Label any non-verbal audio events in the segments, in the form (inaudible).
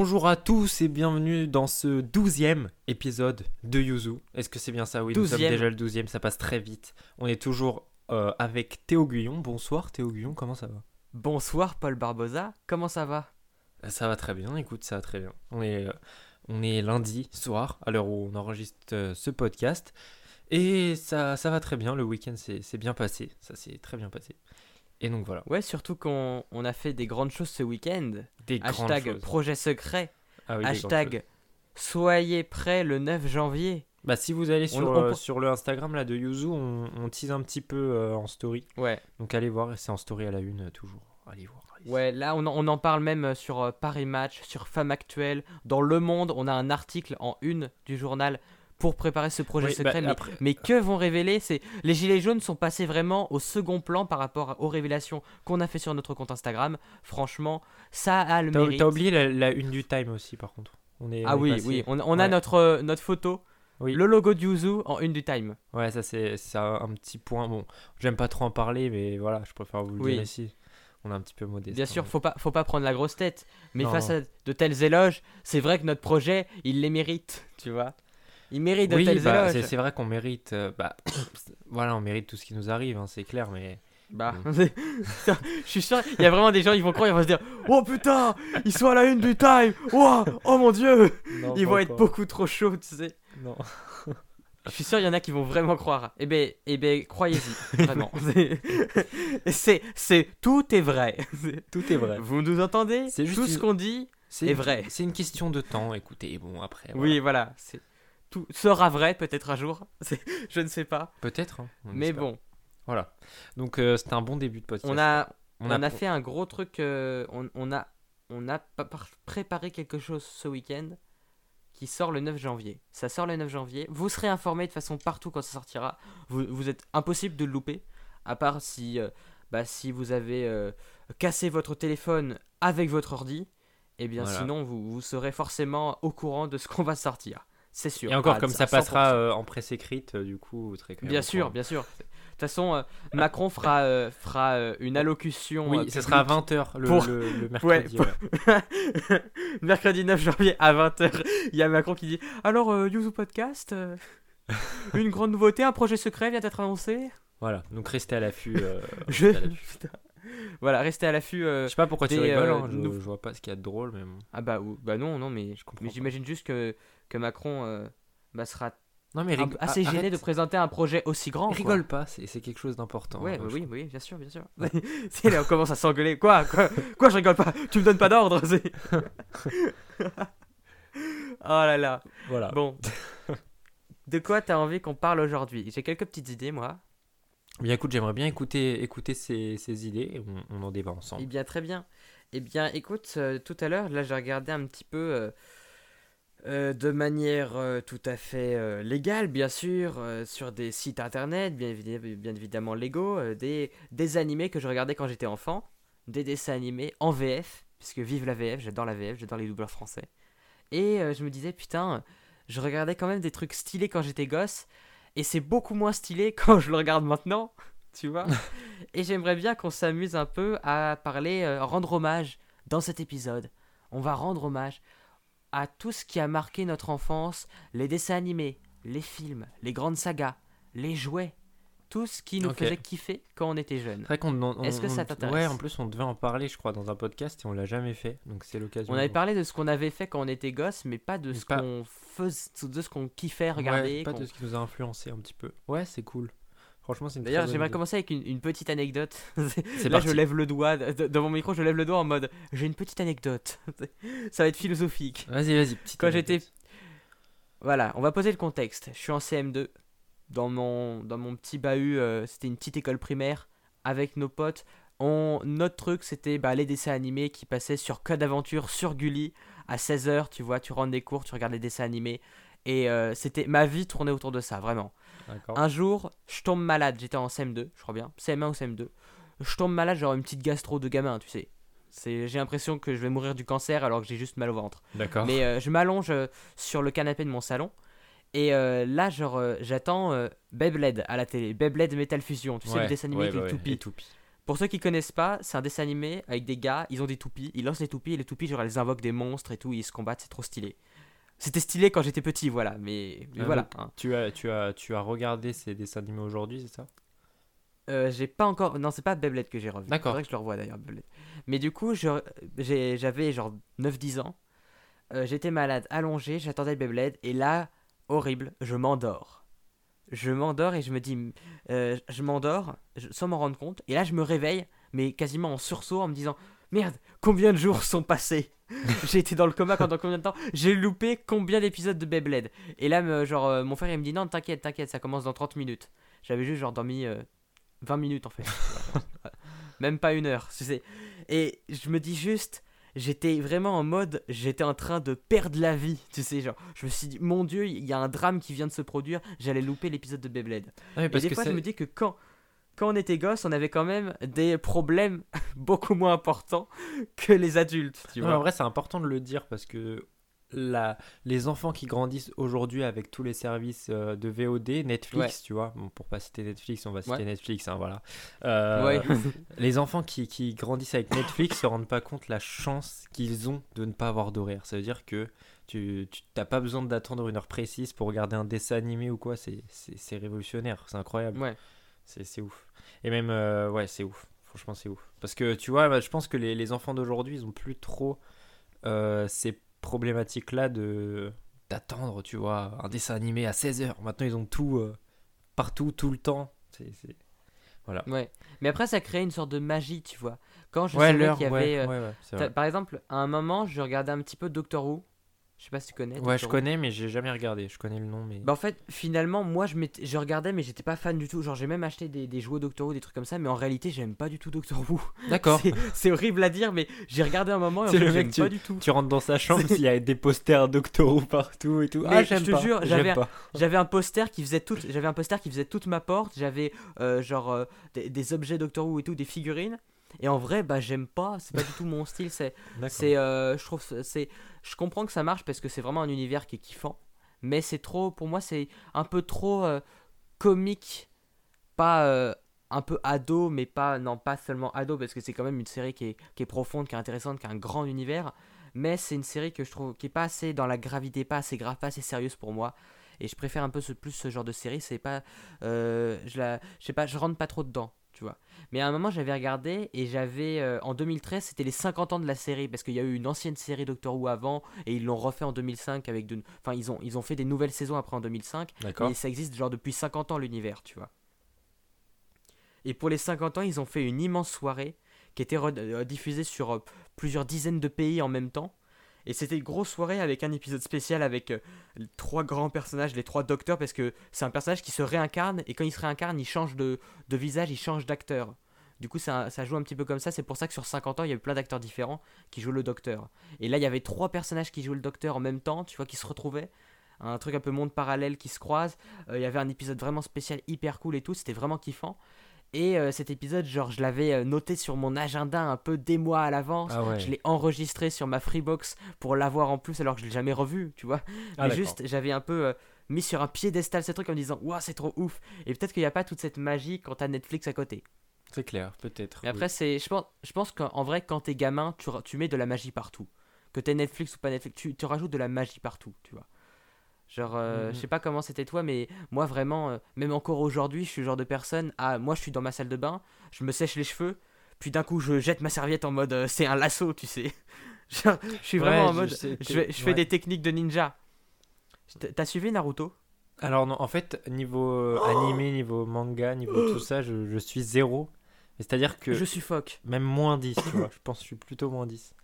Bonjour à tous et bienvenue dans ce douzième épisode de Yuzu. Est-ce que c'est bien ça? Oui, nous sommes Douzième. déjà le douzième, ça passe très vite. On est toujours euh, avec Théo Guyon. Bonsoir Théo Guyon, comment ça va? Bonsoir Paul Barbosa, comment ça va? Ça va très bien, écoute, ça va très bien. On est, euh, on est lundi soir, à l'heure où on enregistre euh, ce podcast. Et ça, ça va très bien, le week-end s'est bien passé, ça s'est très bien passé. Et donc voilà, Ouais, surtout qu'on on a fait des grandes choses ce week-end. des grandes Hashtag choses. projet secret. Ah oui, grandes hashtag soyez prêts le 9 janvier. Bah si vous allez sur, On- on euh, sur le Instagram là de Yuzu, on, on tease un petit peu euh, en story. Ouais, Donc allez voir, c'est en story à la une euh, toujours. Allez voir. allez. ouais, là on en, on en parle même sur Paris Match, sur Femme Actuelle. Dans Le Monde, on a un article en une du journal pour préparer ce projet Oui, secret. bah, mais, après- mais que vont révéler C'est Les Gilets jaunes sont passés vraiment au second plan par rapport aux révélations qu'on a fait sur notre compte Instagram. Franchement, ça a le mérite. t'as oublié la, la une du Time aussi par contre. On est, Ah on oui, oui, on, on a notre, euh, notre photo, Oui. le logo de Yuzu en une du Time. Ouais, ça c'est un, petit point. Bon, j'aime pas trop en parler, mais voilà, je préfère vous le Oui. dire ici. On est un petit peu modeste. Bien quand sûr, faut pas, faut pas prendre la grosse tête, mais Non. face à de tels éloges, c'est vrai que notre projet, il les mérite, tu vois. Il mérite de Oui, tels bah, c'est éloges. c'est vrai qu'on mérite. euh, bah, (coughs) voilà, on mérite tout ce qui nous arrive, hein, c'est clair, mais. Bah, (laughs) je suis sûr, il y a vraiment des gens, ils vont croire, ils vont se dire, oh putain, ils sont à la une du Time, oh, oh mon dieu, Non, ils pas vont être encore. beaucoup trop chauds, tu sais. Non. Je suis sûr, il y en a qui vont vraiment croire. Eh ben, eh ben, croyez-y, (laughs) vraiment. C'est- c'est, c'est, tout est vrai. Tout est vrai. Vous nous entendez? C'est juste Tout ce une- qu'on dit C'est est vrai. C'est une question de temps, écoutez. Bon, après. Oui, voilà. C'est tout sera vrai peut-être un jour. (laughs) Je ne sais pas. Peut-être. hein, Mais espère. bon, Voilà. Donc, euh, c'était un bon début de podcast. on a on a, fait un gros truc. euh, on, on a on a pa- par- préparé quelque chose ce week-end qui sort le 9 janvier. Ça sort le 9 janvier. Vous serez informés de façon partout quand ça sortira. Vous, vous êtes impossible de le louper. À part si euh, bah, si vous avez euh, cassé votre téléphone avec votre ordi. Et bien Voilà. sinon vous, vous serez forcément au courant de ce qu'on va sortir. C'est sûr. Et encore, À- comme ça 100%. passera euh, en presse écrite, euh, du coup, vous serez quand même Bien sûr, bien sûr. De toute façon, euh, Macron fera, fera une allocution. Oui, ce sera à publique 20h le, pour- le, le (laughs) Ouais, (laughs) mercredi. pour- ouais. Mercredi 9 janvier à 20h. Il y a Macron qui dit Alors, Yuzu Podcast, une (laughs) grande nouveauté, un projet secret vient d'être annoncé? Voilà, donc restez à l'affût. Je... Voilà, restez à l'affût. euh, Je sais pas pourquoi tu rigoles, euh, hein, je, nou- je vois pas ce qu'il y a de drôle, mais bon. Ah bah, ou- bah non, non, mais, comprends mais pas. j'imagine juste que, que Macron euh, bah, sera Non, mais rig- assez gêné arrête. de présenter un projet aussi grand. quoi. Rigole pas, c'est quelque chose d'important. Ouais, hein, oui, oui, bien sûr, bien sûr. (laughs) Là, on commence à s'engueuler. Quoi, quoi, quoi, je rigole pas. Tu me donnes pas d'ordre. (laughs) oh là là. Voilà. Bon. (laughs) De quoi t'as envie qu'on parle aujourd'hui? J'ai quelques petites idées, moi. Bien écoute, j'aimerais bien écouter, écouter ces, ces idées et on, on en débat Eh ensemble. bien, très bien. Eh bien, écoute, euh, tout à l'heure, là, j'ai regardé un petit peu euh, euh, de manière euh, tout à fait euh, légale, bien sûr, sur des sites internet, bien, évi- bien évidemment légaux, des, des animés que je regardais quand j'étais enfant, des dessins animés en VF, puisque vive la VF, j'adore la VF, j'adore les doubleurs français. Et je me disais, putain, je regardais quand même des trucs stylés quand j'étais gosse, et c'est beaucoup moins stylé (laughs) quand je le regarde maintenant, tu vois. (laughs) et j'aimerais bien qu'on s'amuse un peu à parler, rendre hommage dans cet épisode. On va rendre hommage à tout ce qui a marqué notre enfance, les dessins animés, les films, les grandes sagas, les jouets, tout ce qui nous faisait kiffer quand on était jeune. Est-ce que on- ça t'intéresse Ouais, en plus, on devait en parler, je crois, dans un podcast et on l'a jamais fait. Donc c'est l'occasion. On avait parlé de ce qu'on avait fait quand on était gosse, mais pas de Mais ce pas- qu'on faisait, de ce qu'on kiffait Ouais, regarder. pas de ce qui nous a influencé un petit peu. Ouais, c'est cool. Franchement, c'est une D'ailleurs, j'aimerais commencer avec une, une petite anecdote. (laughs) C'est Là, parti. je lève le doigt, devant mon micro, je lève le doigt en mode j'ai une petite anecdote. (laughs) Ça va être philosophique. Vas-y, vas-y. petite Quand j'étais- Voilà, on va poser le contexte. Je suis en CM2. Dans mon, dans mon petit bahut, euh, c'était une petite école primaire. Avec nos potes, on, notre truc, c'était bah, les dessins animés qui passaient sur Code Aventure, sur Gulli. À 16h, tu vois, tu rentres des cours, tu regardes les dessins animés. Et euh, c'était ma vie tournait autour de ça, vraiment. Un jour, je tombe malade. J'étais en CM2, je crois bien. CM1 ou CM2. Je tombe malade, genre une petite gastro de gamin, tu sais. C'est, j'ai l'impression que je vais mourir du cancer alors que j'ai juste mal au ventre. D'accord. Mais euh, je m'allonge euh, sur le canapé de mon salon. Et euh, là, genre, j'attends Beyblade à la télé. Beyblade Metal Fusion, tu sais, le dessin animé avec les toupies. les toupies. Pour ceux qui connaissent pas, c'est un dessin animé avec des gars, ils ont des toupies, ils lancent les toupies et les toupies, genre, elles invoquent des monstres et tout, ils se combattent, c'est trop stylé. C'était stylé quand j'étais petit, voilà, mais, mais Ah, voilà. hein. Tu as, tu, as, tu as regardé ces dessins animés aujourd'hui, c'est ça? Euh, j'ai pas encore. Non, c'est pas Beyblade que j'ai revu. D'accord. Faudrait que je le revoie d'ailleurs, Beyblade. Mais du coup, j'avais genre 9-10 ans. Euh, J'étais malade, allongé, j'attendais Beyblade. Et là, horrible, je m'endors. Je m'endors et je me dis. euh, je m'endors sans m'en rendre compte. Et là, je me réveille, mais quasiment en sursaut, en me disant Merde, combien de jours sont passés? (laughs) J'ai été dans le coma pendant combien de temps? J'ai loupé combien d'épisodes de Beyblade? Et là, genre, euh, mon frère, il me dit Non, t'inquiète, t'inquiète, ça commence dans 30 minutes. J'avais juste genre dormi euh, 20 minutes en fait. (laughs) Même pas une heure. tu sais. Et je me dis juste, j'étais vraiment en mode, j'étais en train de perdre la vie. Tu sais, genre, je me suis dit, mon dieu, il y a un drame qui vient de se produire, j'allais louper l'épisode de Beyblade. Et des que fois, je me dis que quand, quand on était gosse, on avait quand même des problèmes (laughs) beaucoup moins importants que les adultes. Tu Non, vois. en vrai, c'est important de le dire parce que la... les enfants qui grandissent aujourd'hui avec tous les services euh, de VOD, Netflix, tu vois, bon, pour pas citer Netflix, on va citer Ouais. Netflix, hein, voilà. Euh, Ouais. (laughs) les enfants qui, qui grandissent avec Netflix se rendent pas compte la chance qu'ils ont de ne pas avoir d'horaire. Ça veut dire que tu t'as pas besoin d'attendre une heure précise pour regarder un dessin animé ou quoi. C'est révolutionnaire, c'est incroyable. c'est ouf. Et même, euh, ouais, c'est ouf. Franchement, c'est ouf. Parce que tu vois, bah, je pense que les, les enfants d'aujourd'hui, ils ont plus trop euh, ces problématiques-là de d'attendre, tu vois, un dessin animé à 16h. Maintenant, ils ont tout euh, partout, tout le temps. C'est. c'est- Voilà. Ouais. Mais après, ça crée une sorte de magie, tu vois. Quand je ouais, savais qu'il y avait. ouais, ouais. Par exemple, à un moment, je regardais un petit peu Doctor Who. Je sais pas si tu connais. Ouais, je connais, mais j'ai jamais regardé. Je connais le nom, mais. Bah en fait, finalement, moi je, je regardais, mais j'étais pas fan du tout. Genre, j'ai même acheté des, des jouets Doctor Who, des trucs comme ça, mais en réalité, j'aime pas du tout Doctor Who. D'accord. (laughs) C'est- horrible à dire, mais j'ai regardé un moment et en fait, j'aime pas du tout. Tu rentres dans sa (laughs) chambre, il y a des posters Doctor Who partout et tout. Mais ah, je j'aime te pas. jure, j'avais un-. J'avais un poster qui faisait toute, j'avais un poster qui faisait toute ma porte. J'avais euh, genre euh, des, des objets Doctor Who et tout, des figurines. Et en vrai, bah j'aime pas. C'est pas du tout mon style. C'est, D'accord. c'est, euh, je trouve, c'est, je comprends que ça marche parce que c'est vraiment un univers qui est kiffant. Mais c'est trop, pour moi, c'est un peu trop euh, comique, pas euh, un peu ado, mais pas, non, pas seulement ado parce que c'est quand même une série qui est, profonde, qui est intéressante, qui a un grand univers. Mais c'est une série que je trouve qui est pas assez dans la gravité, pas assez grave, pas assez sérieuse pour moi. Et je préfère un peu ce, plus ce genre de série. C'est pas, euh, je la, je sais pas, je rentre pas trop dedans, tu vois. Mais à un moment, j'avais regardé et j'avais euh, en 2013, c'était les 50 ans de la série parce qu'il y a eu une ancienne série Doctor Who avant et ils l'ont refait en 2005 avec de, enfin ils ont, ils ont fait des nouvelles saisons après en 2005. D'accord. Mais ça existe genre depuis 50 ans l'univers, tu vois. Et pour les 50 ans, ils ont fait une immense soirée qui était euh, diffusée sur euh, plusieurs dizaines de pays en même temps. Et c'était une grosse soirée avec un épisode spécial avec euh, trois grands personnages, les trois docteurs, parce que c'est un personnage qui se réincarne, et quand il se réincarne, il change de, visage, il change d'acteur. Du coup, ça, joue un petit peu comme ça, c'est pour ça que sur 50 ans, il y a eu plein d'acteurs différents qui jouent le docteur. Et là, il y avait trois personnages qui jouaient le docteur en même temps, tu vois, qui se retrouvaient. Un truc un peu monde parallèle qui se croise. Euh, Il y avait un épisode vraiment spécial, hyper cool et tout, c'était vraiment kiffant. Et euh, cet épisode, genre, je l'avais euh, noté sur mon agenda un peu des mois à l'avance. Ah ouais. Je l'ai enregistré sur ma Freebox pour l'avoir en plus alors que je l'ai jamais revu, tu vois. Ah, Mais juste, j'avais un peu euh, mis sur un piédestal ce truc en me disant, waouh, c'est trop ouf. Et peut-être qu'il n'y a pas toute cette magie quand t'as Netflix à côté. C'est clair, peut-être. Mais après, c'est, je pense, je pense qu'en vrai, quand t'es gamin, tu, mets de la magie partout. Que t'aies Netflix ou pas Netflix, tu, tu rajoutes de la magie partout, tu vois. Genre, euh, Mhm. je sais pas comment c'était toi, mais moi vraiment, euh, même encore aujourd'hui, je suis le genre de personne. Ah, moi je suis dans ma salle de bain, je me sèche les cheveux, puis d'un coup je jette ma serviette en mode euh, c'est un lasso, tu sais. (laughs) Genre, je suis vraiment Ouais, en je mode. sais, Je, fais- je fais des techniques de ninja. T'as suivi Naruto? Alors non, en fait, niveau Oh animé, niveau manga, niveau tout ça, je, je suis zéro. C'est-à-dire que Je suffoque. même moins 10, tu vois. Je pense que je suis plutôt moins 10.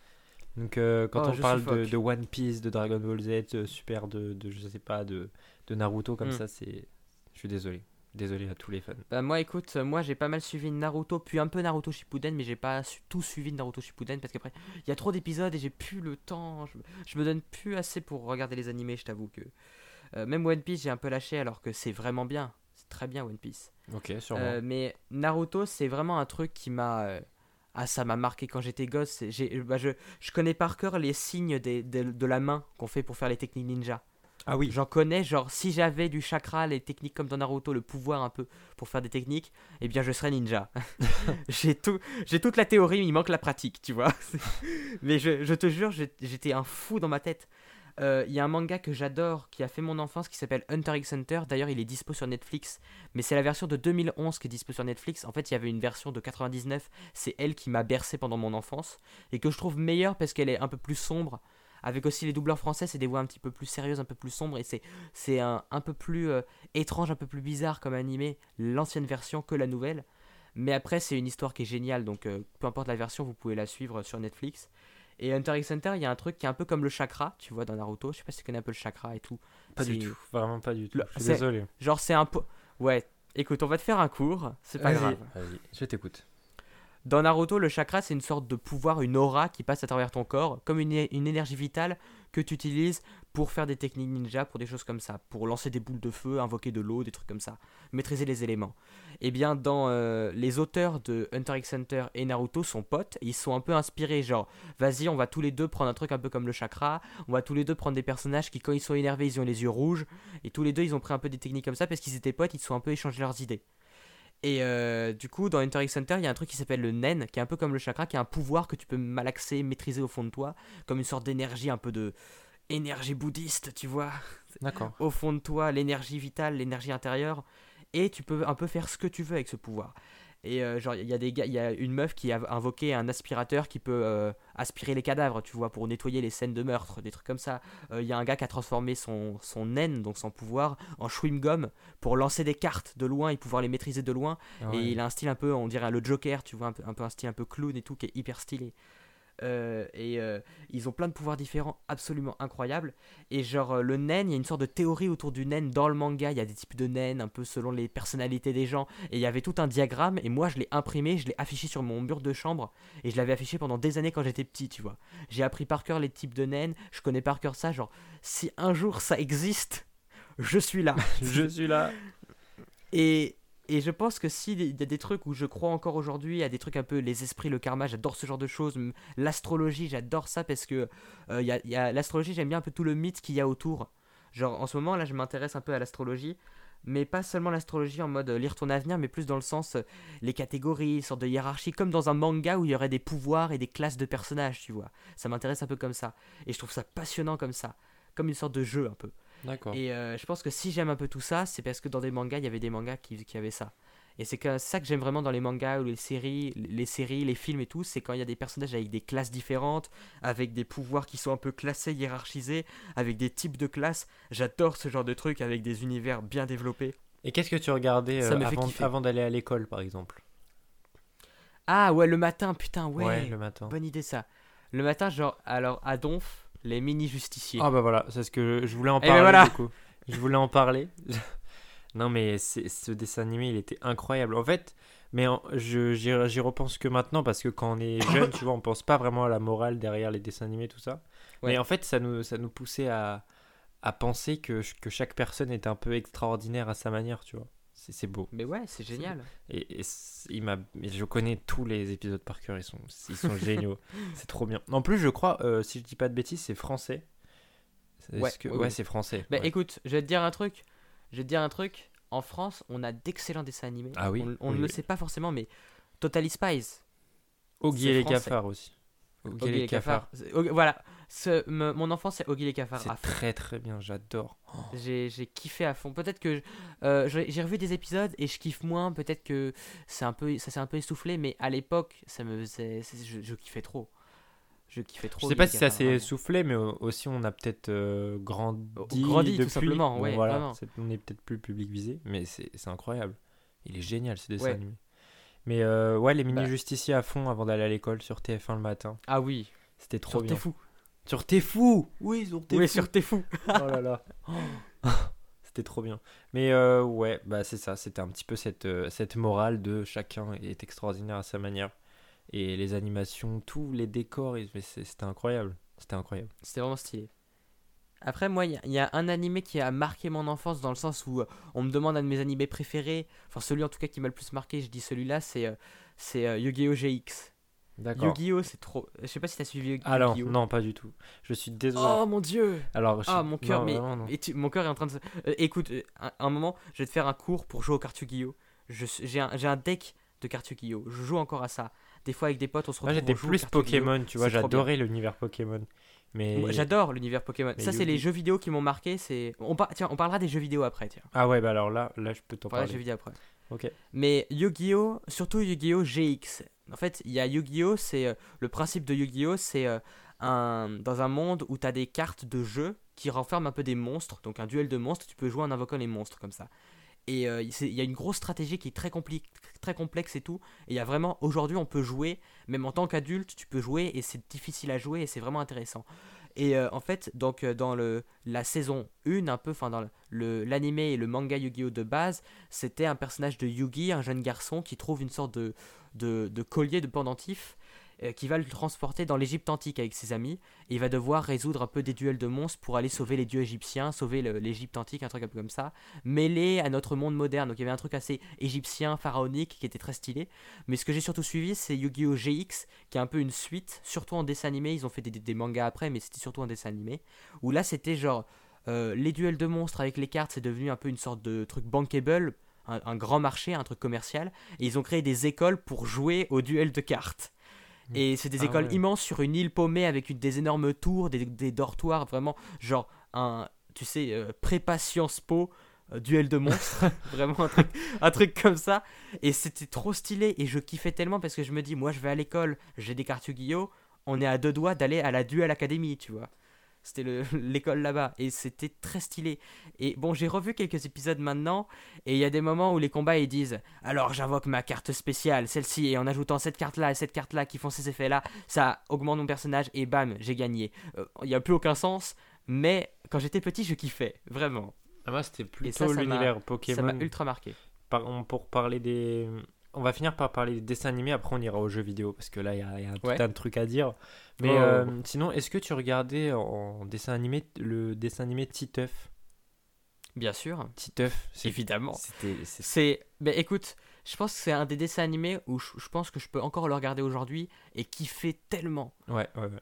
Donc euh, quand Oh, on parle de, One Piece, de Dragon Ball Z, de Super, de, de je sais pas, de, de Naruto comme Mm. ça, c'est... Je suis désolé. Désolé à tous les fans. Bah moi écoute, euh, moi j'ai pas mal suivi Naruto, puis un peu Naruto Shippuden, mais j'ai pas su- tout suivi de Naruto Shippuden parce qu'après il y a trop d'épisodes et j'ai plus le temps, je, me- je me donne plus assez pour regarder les animés, je t'avoue que euh, même One Piece j'ai un peu lâché alors que c'est vraiment bien, c'est très bien One Piece. Ok, sûrement. Euh, mais Naruto c'est vraiment un truc qui m'a euh, ah ça m'a marqué quand j'étais gosse, bah, je, je connais par cœur les signes des, des- de la main qu'on fait pour faire les techniques ninja. Ah oui. J'en connais, genre, si j'avais du chakra, les techniques comme dans Naruto, le pouvoir un peu pour faire des techniques, eh bien, je serais ninja. (laughs) j'ai tout, j'ai toute la théorie, mais il manque la pratique, tu vois. (laughs) mais je, je te jure, j'étais un fou dans ma tête. Euh, Il y a un manga que j'adore qui a fait mon enfance qui s'appelle Hunter x Hunter. D'ailleurs, il est dispo sur Netflix, mais c'est la version de 2011 qui est dispo sur Netflix. En fait, il y avait une version de 99. C'est elle qui m'a bercé pendant mon enfance et que je trouve meilleure parce qu'elle est un peu plus sombre. Avec aussi les doubleurs français, c'est des voix un petit peu plus sérieuses, un peu plus sombres et c'est c'est un, un peu plus euh, étrange, un peu plus bizarre comme animé, l'ancienne version que la nouvelle. Mais après, c'est une histoire qui est géniale, donc euh, peu importe la version, vous pouvez la suivre sur Netflix. Et Hunter x Hunter, il y a un truc qui est un peu comme le chakra, tu vois, dans Naruto. Je sais pas si tu connais un peu le chakra et tout. Pas du tout. Vraiment pas du tout. Le- Je suis désolé. Genre, c'est un peu. Ouais, écoute, on va te faire un cours, c'est pas grave. Vas-y, je t'écoute. Dans Naruto, le chakra, c'est une sorte de pouvoir, une aura qui passe à travers ton corps, comme une, une énergie vitale que tu utilises pour faire des techniques ninja, pour des choses comme ça, pour lancer des boules de feu, invoquer de l'eau, des trucs comme ça, maîtriser les éléments. Et bien, dans euh, les auteurs de Hunter x Hunter et Naruto sont potes, ils sont un peu inspirés, genre, vas-y, on va tous les deux prendre un truc un peu comme le chakra, on va tous les deux prendre des personnages qui, quand ils sont énervés, ils ont les yeux rouges, et tous les deux, ils ont pris un peu des techniques comme ça parce qu'ils étaient potes, ils se sont un peu échangé leurs idées. Et euh, du coup, dans Hunter x Hunter, il y a un truc qui s'appelle le Nen, qui est un peu comme le chakra, qui est un pouvoir que tu peux malaxer, maîtriser au fond de toi, comme une sorte d'énergie, un peu de énergie bouddhiste, tu vois, D'accord. au fond de toi, l'énergie vitale, l'énergie intérieure, et tu peux un peu faire ce que tu veux avec ce pouvoir. Et euh, genre, il y a des gars, il y a une meuf qui a invoqué un aspirateur qui peut euh, aspirer les cadavres, tu vois, pour nettoyer les scènes de meurtre, des trucs comme ça. Euh, Il y a un gars qui a transformé son, son naine, donc son pouvoir, en chewing-gum pour lancer des cartes de loin et pouvoir les maîtriser de loin. Ah Et il a un style un peu, on dirait le Joker, tu vois, un peu, un peu un style un peu clown et tout, qui est hyper stylé. Euh, et euh, ils ont plein de pouvoirs différents absolument incroyables. Et genre, euh, le naine, il y a une sorte de théorie autour du naine dans le manga. Il y a des types de naines, un peu selon les personnalités des gens. Et il y avait tout un diagramme. Et moi, je l'ai imprimé, je l'ai affiché sur mon mur de chambre. Et je l'avais affiché pendant des années quand j'étais petit, tu vois. J'ai appris par cœur les types de naines. Je connais par cœur ça. Genre, si un jour ça existe, je suis là. (laughs) Je suis là. Et, et je pense que s'il y a des trucs où je crois encore aujourd'hui, il y a des trucs un peu les esprits, le karma, j'adore ce genre de choses. L'astrologie, j'adore ça parce que euh, y a- l'astrologie, j'aime bien un peu tout le mythe qu'il y a autour. Genre en ce moment, là, je m'intéresse un peu à l'astrologie. Mais pas seulement l'astrologie en mode euh, lire ton avenir, mais plus dans le sens euh, les catégories, sorte de hiérarchie, comme dans un manga où il y aurait des pouvoirs et des classes de personnages, tu vois. Ça m'intéresse un peu comme ça. Et je trouve ça passionnant comme ça. Comme une sorte de jeu un peu. D'accord. Et euh, je pense que si j'aime un peu tout ça, c'est parce que dans des mangas, il y avait des mangas qui, qui avaient ça. Et c'est ça que j'aime vraiment dans les mangas ou les séries, les séries, les films et tout, c'est quand il y a des personnages avec des classes différentes, avec des pouvoirs qui sont un peu classés, hiérarchisés, avec des types de classes. J'adore ce genre de trucs avec des univers bien développés. Et qu'est-ce que tu regardais euh, avant, avant d'aller à l'école, par exemple? Ah ouais, le matin, putain, ouais. le matin. Bonne idée ça. Le matin, genre, alors à Donf, les mini justiciers. Ah bah voilà, c'est ce que je voulais en Eh ben parler voilà. du coup. Je voulais en parler. (laughs) non mais ce dessin animé, il était incroyable. En fait, mais j'y repense que maintenant parce que quand on est (coughs) jeune, tu vois, on pense pas vraiment à la morale derrière les dessins animés tout ça. Ouais. Mais en fait, ça nous ça nous poussait à à penser que que chaque personne est un peu extraordinaire à sa manière, tu vois. C'est beau. Mais ouais, c'est génial. Et, et il m'a, je connais tous les épisodes par cœur, ils sont, ils sont géniaux. (laughs) C'est trop bien. En plus, je crois, euh, si je dis pas de bêtises, c'est français. Ouais, que- ouais, c'est français. Bah ouais. écoute, je vais te dire un truc. Je vais te dire un truc. En France, on a d'excellents dessins animés. Ah oui, On, on oui, ne le sait pas forcément, mais Totally Spies. Oggy et les cafards aussi. Oggy et les cafards. Og- Voilà. Ce- me- mon enfance, c'est Oggy les cafards. C'est fond. très très bien, j'adore. (gasps) J'ai j'ai kiffé à fond. Peut-être que euh, j'ai revu des épisodes et je kiffe moins. Peut-être que c'est un peu, ça s'est un peu essoufflé, mais à l'époque, ça me faisait, je, je kiffais trop. Je kiffais trop. Je sais pas les si ça Cafards, s'est vraiment. soufflé, mais au- aussi on a peut-être euh, grandi, Grandi, tout depuis. simplement, Bon, ouais, voilà, on est peut-être plus public visé, mais c'est c'est incroyable. Il est génial ce dessin Ouais. animé. Mais euh, ouais, les mini Bah. justiciers à fond avant d'aller à l'école sur TF1 le matin. Ah oui. C'était trop Sur bien. T'es fou. Sur T'es fou Oui, sur T'es Oui, fou. sur T'es fou. (laughs) Oh là là. (laughs) C'était trop bien. Mais euh, ouais, bah c'est ça. C'était un petit peu cette, euh, cette morale de chacun est extraordinaire à sa manière. Et les animations, tous les décors, c'était incroyable. C'était incroyable. C'était vraiment stylé. Après, moi, il y, a- il y a un animé qui a marqué mon enfance dans le sens où euh, on me demande un de mes animés préférés. Enfin, celui en tout cas qui m'a le plus marqué, je dis celui-là, c'est euh, c'est euh, Yu-Gi-Oh! GX. D'accord. Yu-Gi-Oh, c'est trop. Je sais pas si t'as suivi Yu- Alors, Yu-Gi-Oh. non, pas du tout. Je suis désolé. Oh mon dieu Alors, je- Ah mon cœur, non, mais non. et tu- mon cœur est en train de. se- Euh, écoute, euh, un, un moment, je vais te faire un cours pour jouer aux cartes Yu-Gi-Oh. J'ai un, un deck de cartes Yu-Gi-Oh. Je joue encore à ça. Des fois avec des potes, on se Moi, retrouve. j'étais joue aux plus Yu-Gi-Oh. Pokémon, tu vois, j'adorais l'univers Pokémon. Mais... J'adore l'univers Pokémon. Mais Ça, c'est les jeux vidéo qui m'ont marqué. C'est. On par- Tiens, on parlera des jeux vidéo après. Tiens, Ah ouais, bah alors là, là je peux t'en on parlera des jeux parler. vidéo après. Ok. Mais Yu-Gi-Oh, surtout Yu-Gi-Oh GX. En fait, il y a Yu-Gi-Oh, c'est euh, le principe de Yu-Gi-Oh, c'est euh, un dans un monde où tu as des cartes de jeu qui renferment un peu des monstres, donc un duel de monstres, tu peux jouer en invoquant les monstres comme ça. Et euh, il y a une grosse stratégie qui est très, très complexe et tout. Et il y a vraiment, aujourd'hui, on peut jouer, même en tant qu'adulte, tu peux jouer et c'est difficile à jouer et c'est vraiment intéressant. Et euh, en fait, donc euh, dans le, la saison 1, un peu, enfin dans l'animé et le manga Yu-Gi-Oh de base, c'était un personnage de Yugi, un jeune garçon qui trouve une sorte de, de collier de pendentif euh, qui va le transporter dans l'Égypte antique avec ses amis. Et il va devoir résoudre un peu des duels de monstres pour aller sauver les dieux égyptiens, sauver l'Égypte antique, un truc un peu comme ça, mêlé à notre monde moderne. Donc il y avait un truc assez égyptien, pharaonique, qui était très stylé. Mais ce que j'ai surtout suivi, c'est Yu-Gi-Oh! GX, qui est un peu une suite, surtout en dessin animé. Ils ont fait des mangas après, mais c'était surtout en dessin animé. Où là, c'était genre euh, les duels de monstres avec les cartes, c'est devenu un peu une sorte de truc bankable, un, un grand marché, un truc commercial. Et ils ont créé des écoles pour jouer aux duels de cartes. Et c'est des Ah écoles ouais. immenses sur une île paumée avec une, des énormes tours, des, des dortoirs, vraiment, genre un, tu sais, euh, prépa Sciences Po, euh, duel de monstres, (laughs) (laughs) vraiment un truc, un truc comme ça. Et c'était trop stylé et je kiffais tellement parce que je me dis, moi je vais à l'école, j'ai des cartes Yu-Gi-Oh, on est à deux doigts d'aller à la Duel Academy, tu vois. C'était le- (laughs) l'école là-bas et c'était très stylé. Et bon, j'ai revu quelques épisodes maintenant et il y a des moments où les combats ils disent Alors j'invoque ma carte spéciale, celle-ci, et en ajoutant cette carte-là et cette carte-là qui font ces effets-là, ça augmente mon personnage et bam, j'ai gagné. Euh, Il n'y a plus aucun sens, mais quand j'étais petit, je kiffais, vraiment. Ah, moi, c'était ça, plutôt ça l'univers Ça Pokémon. m'a ultra marqué. Par- on- pour parler des. On va finir par parler des dessins animés, après on ira aux jeux vidéo, parce que là, il y a, il y a un Ouais. tas de trucs à dire. Mais Oh. euh, sinon, est-ce que tu regardais en dessin animé le dessin animé Titeuf? Bien sûr, Titeuf, évidemment. c'est-. Mais écoute, je pense que c'est un des dessins animés où je, je pense que je peux encore le regarder aujourd'hui et kiffer tellement. Ouais, ouais, ouais.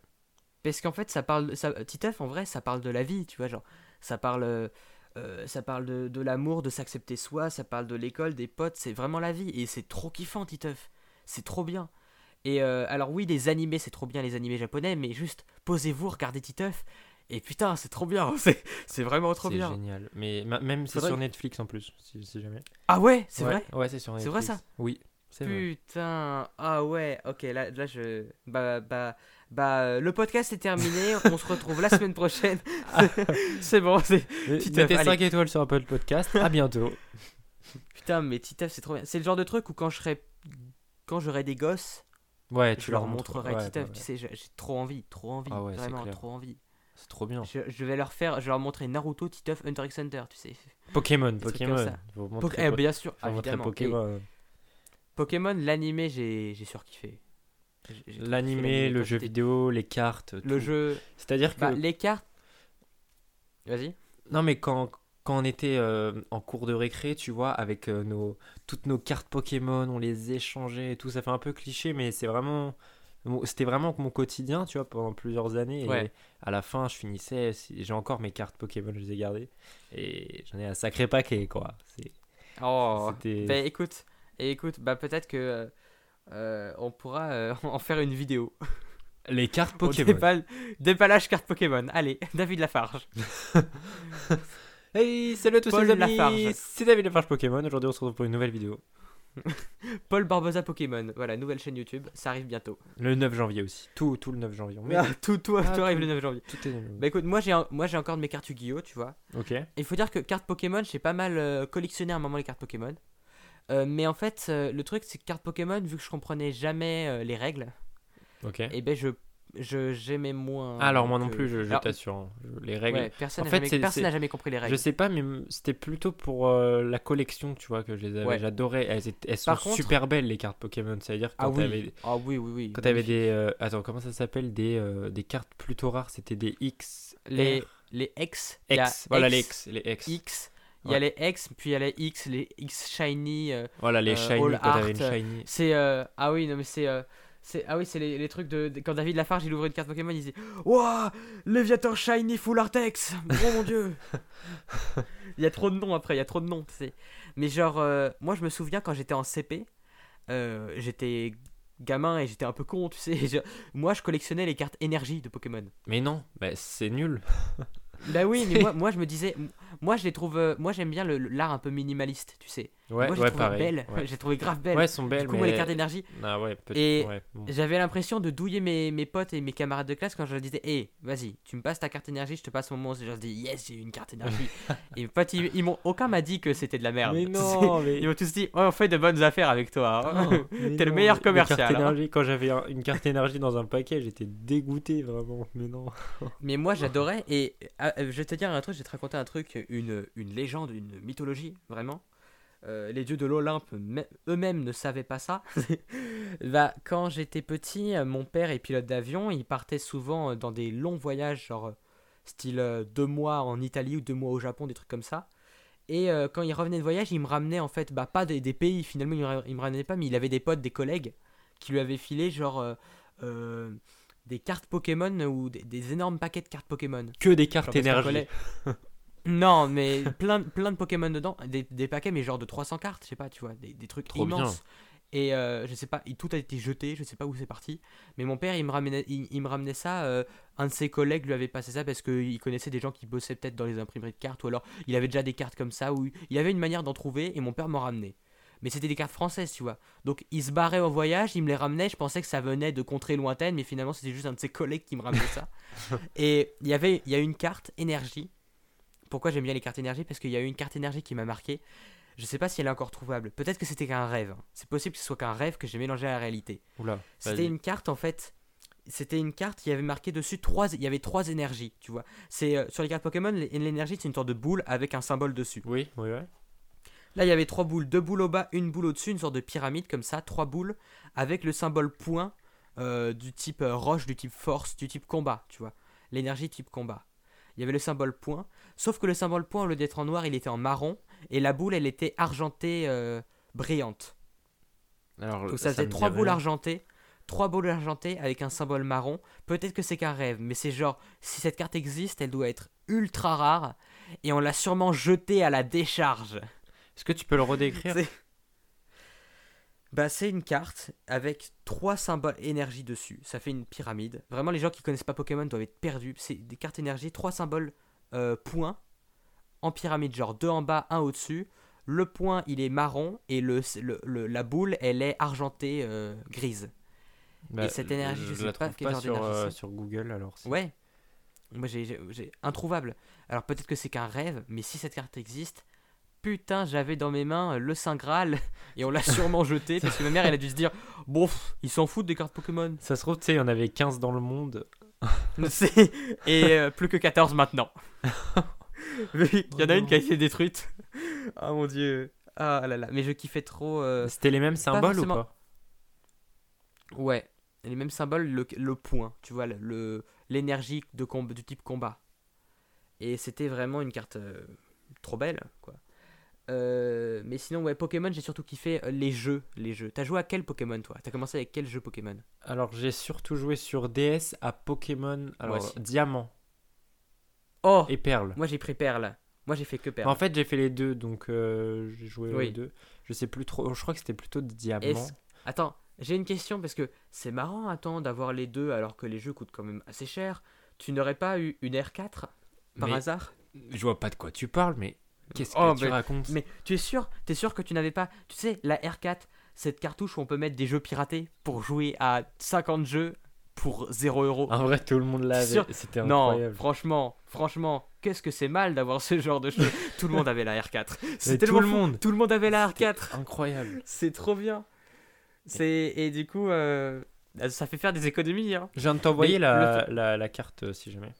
Parce qu'en fait, ça parle. Ça, Titeuf, en vrai, ça parle de la vie, tu vois. Genre, ça parle. Euh, ça parle de, de l'amour, de s'accepter soi, ça parle de l'école, des potes, c'est vraiment la vie. Et c'est trop kiffant, Titeuf. C'est trop bien. Et euh, alors, oui, les animés, c'est trop bien, les animés japonais, mais juste posez-vous, regardez Titeuf. Et putain, c'est trop bien. (laughs) C'est c'est vraiment trop C'est bien. génial. Mais ma- même c'est sur que- Netflix en plus, si, si jamais. Ah ouais, c'est Ouais, vrai Ouais, c'est sur C'est Netflix. vrai, ça Oui, c'est vrai. Putain, ah ouais, ok, là, là je. Bah, bah, bah, euh, le podcast est terminé, (laughs) on se retrouve la semaine prochaine. (laughs) c'est bon, c'est. Titeuf, Mettez allez. 5 étoiles sur Apple Podcast. à bientôt. (laughs) Putain, mais Titeuf, c'est trop bien. C'est le genre de truc où quand je serai. Quand j'aurai des gosses, Ouais, je tu leur montres- montrerai ouais, Titeuf, ouais, tu sais, j'ai j'ai trop envie, trop envie, Ah vraiment trop envie. C'est trop bien. Je, je vais leur faire, je vais leur montrer Naruto, Titeuf, Hunter x Hunter, tu sais. Pokémon, Pokémon. Po- eh, bien sûr, évidemment. Pokémon. Et Pokémon, l'animé, j'ai j'ai surkiffé. J'ai- j'ai trop kiffé L'animé, le jeu vidéo, les cartes. Le jeu. C'est-à-dire que. Bah, les cartes. Vas-y. Non, mais quand, quand on était euh, en cours de récré, tu vois, avec euh, nos, toutes nos cartes Pokémon, on les échangeait et tout. Ça fait un peu cliché, mais c'est vraiment. C'était vraiment mon quotidien, tu vois, pendant plusieurs années. Ouais. Et à la fin, je finissais. J'ai encore mes cartes Pokémon, je les ai gardées. Et j'en ai un sacré paquet, quoi. Oh. Bah écoute, et écoute, bah peut-être que euh, on pourra euh, (laughs) en faire une vidéo. (laughs) Les cartes Pokémon. dépal- dépalage carte Pokémon. Allez, (laughs) David Lafarge. Hey, salut à tous Paul les amis, Lafarge. c'est David Lafarge Pokémon. Aujourd'hui, on se retrouve pour une nouvelle vidéo. Paul Barbosa Pokémon. Voilà, nouvelle chaîne YouTube. Ça arrive bientôt. Le 9 janvier aussi. Tout, tout le 9 janvier. Ah, tout, tout, Ah, tout arrive le 9 janvier. Tout est. Bah écoute, moi j'ai moi j'ai encore de mes cartes Yu-Gi-Oh, tu vois. Ok. Il faut dire que cartes Pokémon, j'ai pas mal euh, collectionné à un moment les cartes Pokémon. Euh, mais en fait, euh, le truc c'est que cartes Pokémon, vu que je comprenais jamais euh, les règles, et ben je je j'aimais moins. Ah, Alors moi non plus, je, je t'assure. hein. Je- Les règles. Ouais, personne En n'a fait, jamais, c'est- personne c'est- n'a jamais compris les Je règles. sais pas, mais c'était plutôt pour euh, la collection, tu vois, que je les avais. Ouais. J'adorais. Elles, étaient- elles sont contre- super belles les cartes Pokémon. C'est-à-dire Ah quand oui. t'avais Ah oui, oui, oui. quand t'avais des. euh, Attends, comment ça s'appelle? Des, euh, des cartes plutôt rares. C'était des X. les R, les X, X. Voilà les X, X. Les X. X, il y a les X, puis il y a les X, les X shiny. euh, Voilà les Euh, shiny All quand t'avais une Art, shiny. c'est euh, ah oui non mais c'est C'est ah oui, c'est les, les trucs de, de- quand David Lafarge il ouvrait une carte Pokémon, il disait "Waouh, Léviator Shiny Full Artex. Oh mon dieu." (laughs) il y a trop de noms après, il y a trop de noms, tu sais. Mais genre euh, moi je me souviens quand j'étais en CP, euh, j'étais gamin et j'étais un peu con, tu sais. (laughs) Je- moi je collectionnais les cartes énergie de Pokémon. Mais non, bah, c'est nul. (laughs) Bah oui, mais moi, (laughs) moi je me disais moi je les trouve euh, moi j'aime bien le- l'art un peu minimaliste, tu sais. Ouais, moi j'ai ouais, trouvé pareil. belle, Ouais, (laughs) j'ai trouvé grave belle. Ouais, elles sont belles, du coup, mais... moi, les cartes énergie, Ah ouais. Et- bon. J'avais l'impression de douiller mes, mes potes et mes camarades de classe quand je leur disais Hé, vas-y, tu me passes ta carte énergie, je te passe mon monstre. Et je leur dis Yes, j'ai une carte énergie. (laughs) et mes potes, ils, ils m'ont, aucun m'a dit que c'était de la merde. Mais non, mais... Ils m'ont tous dit Ouais, on fait de bonnes affaires avec toi. hein. Oh, T'es le meilleur commercial, hein. quand j'avais un- une carte énergie dans un paquet, j'étais dégoûté vraiment. Mais non. Mais moi, j'adorais. Et ah, euh, je vais te dire un truc, je vais te raconter un truc, une, légende, une mythologie, vraiment. Euh, les dieux de l'Olympe mê- eux-mêmes ne savaient pas ça. (laughs) bah, quand j'étais petit, mon père est pilote d'avion. Il partait souvent euh, dans des longs voyages, genre style deux mois en Italie ou deux mois au Japon, des trucs comme ça. Et quand il revenait de voyage, il me ramenait en fait, bah pas des, pays finalement, il, me ramenait pas, mais il avait des potes, des collègues qui lui avaient filé genre des cartes Pokémon ou des, des énormes paquets de cartes Pokémon. Que des cartes énergie. (laughs) non, mais plein, de- plein de Pokémon dedans, des, des paquets, mais genre de 300 cartes, je sais pas, tu vois, des, des trucs Trop bien. immenses. Et euh, je sais pas, tout a été jeté, je sais pas où c'est parti. Mais mon père, il me ramenait, il, il me ramenait ça. euh, un de ses collègues lui avait passé ça parce qu'il connaissait des gens qui bossaient peut-être dans les imprimeries de cartes, ou alors il avait déjà des cartes comme ça, où il y avait une manière d'en trouver, et mon père m'en ramenait. Mais c'était des cartes françaises, tu vois. Donc il se barrait au voyage, il me les ramenait, je pensais que ça venait de contrées lointaines, mais finalement c'était juste un de ses collègues qui me ramenait ça. (laughs) et il y avait, il y a une carte énergie. Pourquoi j'aime bien les cartes énergie? Parce qu'il y a eu une carte énergie qui m'a marqué. Je sais pas si elle est encore trouvable. Peut-être que c'était qu'un rêve. C'est possible que ce soit qu'un rêve que j'ai mélangé à la réalité. Oula. C'était une carte en fait. C'était une carte, il y avait marqué dessus trois, il y avait trois énergies, tu vois. C'est euh, sur les cartes Pokémon, l'é- l'énergie c'est une sorte de boule avec un symbole dessus. Oui, oui, ouais. Là, il y avait trois boules, deux boules au bas, une boule au-dessus, une sorte de pyramide comme ça, trois boules avec le symbole point euh, du type euh, roche, du type force, du type combat, tu vois. L'énergie type combat. Il y avait le symbole point, sauf que le symbole point, au lieu d'être en noir, il était en marron et la boule, elle était argentée euh, brillante. Alors, Donc ça faisait me trois boules rien. argentées, trois boules argentées avec un symbole marron. Peut-être que c'est qu'un rêve, mais c'est genre, si cette carte existe, elle doit être ultra rare et on l'a sûrement jetée à la décharge. Est-ce que tu peux le redécrire? C'est- Bah, c'est une carte avec trois symboles énergie dessus. Ça fait une pyramide. Vraiment, les gens qui connaissent pas Pokémon doivent être perdus. C'est des cartes énergie, trois symboles euh, points en pyramide, genre deux en bas, un au-dessus. Le point, il est marron et le, le- le- la boule, elle est argentée euh, grise. Bah, cette énergie, je sais la pas trouve quel pas genre sur, d'énergie euh, c'est. sur Google alors. c'est- Ouais. Moi, j'ai- j'ai j'ai- introuvable. Alors peut-être que c'est qu'un rêve, mais si cette carte existe, putain, j'avais dans mes mains euh, le Saint Graal (laughs) et on l'a sûrement jeté parce que ma mère, elle a dû se dire, bon, ils s'en foutent des cartes Pokémon. Ça se trouve, tu sais, il y en avait 15 dans le monde. Et euh, plus que 14 maintenant. (laughs) Il y en a Oh une qui a été détruite. Ah mon dieu. Ah là là. Mais je kiffais trop. euh, C'était les mêmes symboles ou forcément. pas? Ouais. Les mêmes symboles, le, le point, tu vois, le l'énergie de comb- du type combat. Et c'était vraiment une carte euh, trop belle, quoi. Euh, mais sinon, ouais, Pokémon, j'ai surtout kiffé euh, les jeux. Les jeux. T'as joué à quel Pokémon, toi? T'as commencé avec quel jeu Pokémon? Alors, j'ai surtout joué sur DS à Pokémon. Alors. Diamant Oh et Perle. Moi, j'ai pris Perle. Moi, j'ai fait que Perle. En fait, j'ai fait les deux, donc euh, j'ai joué Oui. les deux. Je sais plus trop. Je crois que c'était plutôt Diamant. Attends, j'ai une question parce que c'est marrant, attends, d'avoir les deux alors que les jeux coûtent quand même assez cher. Tu n'aurais pas eu une R4 par Mais hasard? Je vois pas de quoi tu parles, mais qu'est-ce que Oh, tu mais- racontes? Mais tu es sûr T'es sûr que tu n'avais pas. Tu sais, la R4, cette cartouche où on peut mettre des jeux piratés pour jouer à 50 jeux pour 0 euros. En vrai, tout le monde l'avait. C'était non, incroyable. franchement, franchement, qu'est-ce que c'est mal d'avoir ce genre de jeu (laughs) Tout le monde avait la R4. Mais C'est tout le fou. monde. Tout le monde avait la C'était R4. Incroyable. (laughs) C'est trop bien. C'est et du coup, euh, ça fait faire des économies. Hein. Je viens de t'envoyer la, la carte euh, si jamais.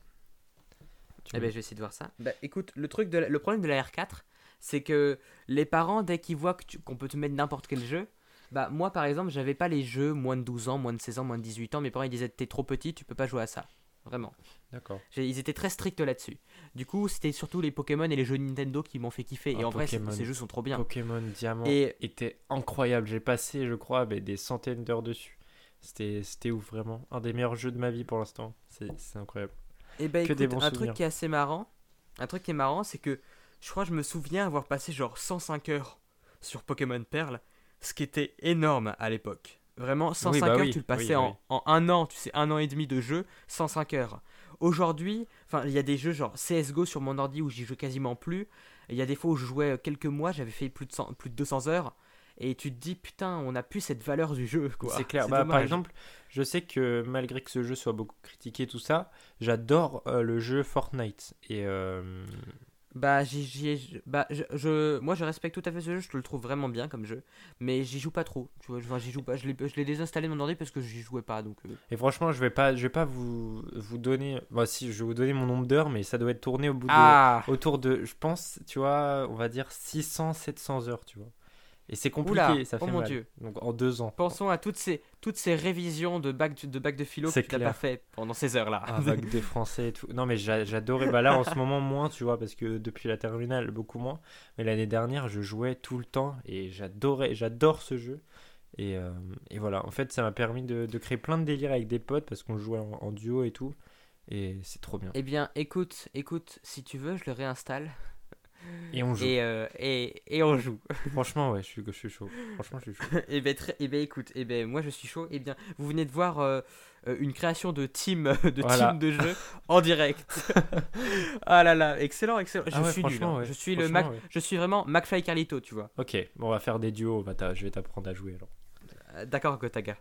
Tu Eh ben, je vais essayer de voir ça. Bah, écoute, le truc de la- le problème de la R4, c'est que les parents, dès qu'ils voient que tu- qu'on peut te mettre n'importe quel jeu, bah moi par exemple, j'avais pas les jeux moins de 12 ans, moins de 16 ans, moins de 18 ans. Mes parents ils disaient t'es trop petit, tu peux pas jouer à ça. Vraiment. D'accord. J'ai- Ils étaient très stricts là-dessus. Du coup, c'était surtout les Pokémon et les jeux Nintendo qui m'ont fait kiffer. et Ah, en vrai, ces jeux sont trop bien. Pokémon Diamant Et était incroyable. J'ai passé, je crois, ben, des centaines d'heures dessus. C'était c'était ouf, vraiment. Un des meilleurs jeux de ma vie pour l'instant. C'est c'est incroyable. Et bah Que des écoute, bons un souvenirs. truc qui est assez marrant, un truc qui est marrant, c'est que je crois que je me souviens avoir passé genre 105 heures sur Pokémon Perle, ce qui était énorme à l'époque. Vraiment, 105 bah heures, oui, tu le passais oui, en, un an, tu sais, un an et demi de jeu, 105 heures. Aujourd'hui, enfin, il y a des jeux genre CSGO sur mon ordi où j'y joue quasiment plus. Il y a des fois où je jouais quelques mois, j'avais fait plus de, 100 plus de 200 heures. Et tu te dis, putain, on a plus cette valeur du jeu, quoi. C'est clair. Bah, par exemple, je sais que malgré que ce jeu soit beaucoup critiqué, tout ça, j'adore euh, le jeu Fortnite. Et euh, Bah, j'y, bah je, je- moi je respecte tout à fait ce jeu, je le trouve vraiment bien comme jeu, mais j'y joue pas trop. Tu vois, enfin, j'y joue pas, je l'ai, je l'ai désinstallé de mon ordi parce que j'y jouais pas, donc. euh, et franchement, je vais pas, je vais pas vous vous donner. Bah si, je vais vous donner mon nombre d'heures, mais ça doit être tourné au bout de Ah autour de, je pense, tu vois, on va dire 600, 700 heures, tu vois. Et c'est compliqué, Oula, ça oh fait mon mal. Dieu. Donc en deux ans. Pensons à toutes ces, toutes ces révisions de bac de, bac de philo que tu n'as pas fait pendant ces heures-là. Ah, bac de français et tout. Non, mais j'a- j'adorais. Bah là, en ce moment, moins, tu vois, parce que depuis la terminale, beaucoup moins. Mais l'année dernière, je jouais tout le temps et j'adorais, j'adore ce jeu. Et, euh, et voilà, en fait, ça m'a permis de, de créer plein de délires avec des potes parce qu'on jouait en, en duo et tout. Et c'est trop bien. Eh bien, écoute, écoute, si tu veux, je le réinstalle Et on joue. et, euh, et, et on joue. (laughs) Franchement, ouais, je suis, je suis chaud. Franchement, je suis chaud. eh ben, très, eh ben, écoute, eh ben, moi je suis chaud. Eh bien, vous venez de voir euh, euh, une création de team, (laughs) de Voilà. team de jeu en direct. (laughs) ah là là, excellent, excellent. Je Ah ouais, suis nul. hein. ouais. Je suis le Mac, ouais. je suis vraiment McFly Carlito, tu vois. Ok, bon, on va faire des duos. Bah, je vais t'apprendre à jouer alors. Euh, D'accord, Gotaga.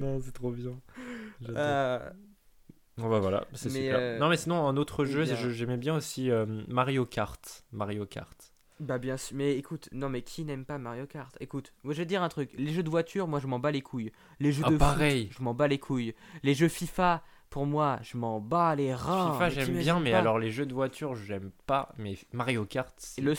non, c'est trop bien. Bon bah voilà, c'est super. euh, Non mais sinon un autre eh jeu, bien. j'aimais bien aussi euh, Mario Kart. Mario Kart. bah bien sûr, mais écoute, non mais qui n'aime pas Mario Kart? Écoute, moi je vais te dire un truc, les jeux de voiture, moi je m'en bats les couilles. Les jeux Ah, de pareil. foot, je m'en bats les couilles. Les jeux FIFA, pour moi, je m'en bats les reins. FIFA j'aime bien, mais pas. alors les jeux de voiture j'aime pas. Mais Mario Kart, c'est- Et le,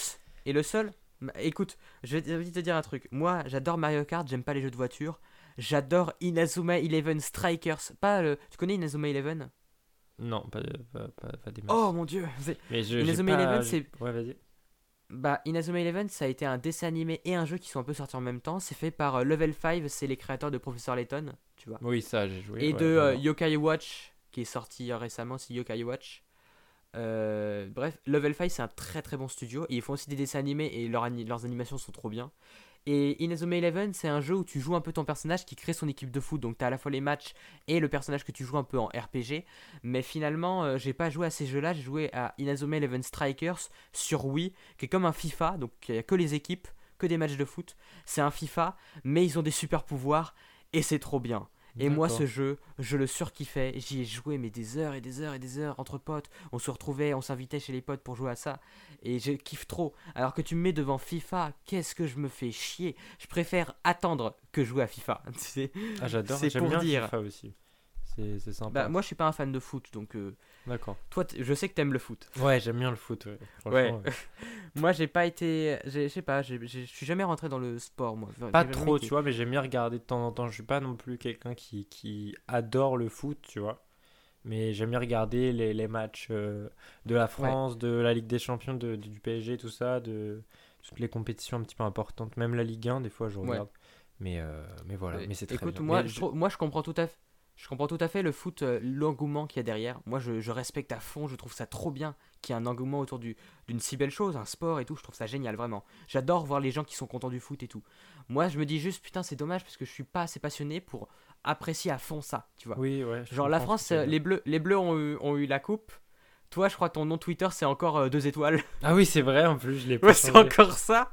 et le seul? Écoute, je vais te- je vais te dire un truc. Moi, j'adore Mario Kart, j'aime pas les jeux de voiture. J'adore Inazuma Eleven Strikers. Pas le... Tu connais Inazuma Eleven? Non, pas, pas, pas, pas des masses. Oh mon dieu mais je, Inazuma Eleven, c'est- Ouais, vas-y. Bah, Inazuma Eleven, ça a été un dessin animé et un jeu qui sont un peu sortis en même temps. C'est fait par euh, Level 5, c'est les créateurs de Professor Layton, tu vois. Oui, ça j'ai joué. et ouais, de euh. Yokai Watch, qui est sorti euh, récemment, c'est Yokai Watch. Euh, bref, Level 5 c'est un très très bon studio. Et ils font aussi des dessins animés et leurs ani- leurs animations sont trop bien. Et Inazuma Eleven, c'est un jeu où tu joues un peu ton personnage qui crée son équipe de foot. Donc tu as à la fois les matchs et le personnage que tu joues un peu en RPG. Mais finalement, euh, j'ai pas joué à ces jeux-là. J'ai joué à Inazuma Eleven Strikers sur Wii, qui est comme un FIFA. Donc il n'y a que les équipes, que des matchs de foot. C'est un FIFA, mais ils ont des super pouvoirs et c'est trop bien. Et moi, ce jeu, je le surkiffais. J'y ai joué, mais des heures et des heures et des heures entre potes. On se retrouvait, on s'invitait chez les potes pour jouer à ça. Et je kiffe trop. Alors que tu me mets devant FIFA, qu'est-ce que je me fais chier. Je préfère attendre que jouer à FIFA. (laughs) Ah, j'adore. c'est J'aime pour bien dire. FIFA aussi. C'est c'est sympa. bah, moi, je suis pas un fan de foot, donc euh, D'accord. toi, je sais que t'aimes le foot. Ouais, j'aime bien le foot. Ouais. Franchement, ouais. (laughs) Moi, j'ai pas été. Je sais pas, je suis jamais rentré dans le sport, moi. Pas trop, été- tu vois, mais j'aime bien regarder de temps en temps. Je suis pas non plus quelqu'un qui, qui adore le foot, tu vois. Mais j'aime bien regarder les, les matchs euh, de la France, de la Ligue des Champions, de, de- du PSG, tout ça, de toutes les compétitions un petit peu importantes. Même la Ligue 1, des fois, je Ouais. regarde. Mais, euh, mais voilà, mais c'est très Écoute, bien. moi, Mais je moi, je comprends tout à fait. Je comprends tout à fait le foot, euh, l'engouement qu'il y a derrière. Moi, je, je respecte à fond. Je trouve ça trop bien qu'il y ait un engouement autour du- d'une si belle chose, un sport et tout. Je trouve ça génial, vraiment. J'adore voir les gens qui sont contents du foot et tout. Moi, je me dis juste, putain, c'est dommage parce que je suis pas assez passionné pour apprécier à fond ça, tu vois. Oui, ouais. Genre, la France, les Bleus, les Bleus ont eu, ont eu la coupe. Toi, je crois que ton nom Twitter, c'est encore euh, deux étoiles. (laughs) Ah oui, c'est vrai, en plus, je l'ai (laughs) pas Ouais, c'est encore ça,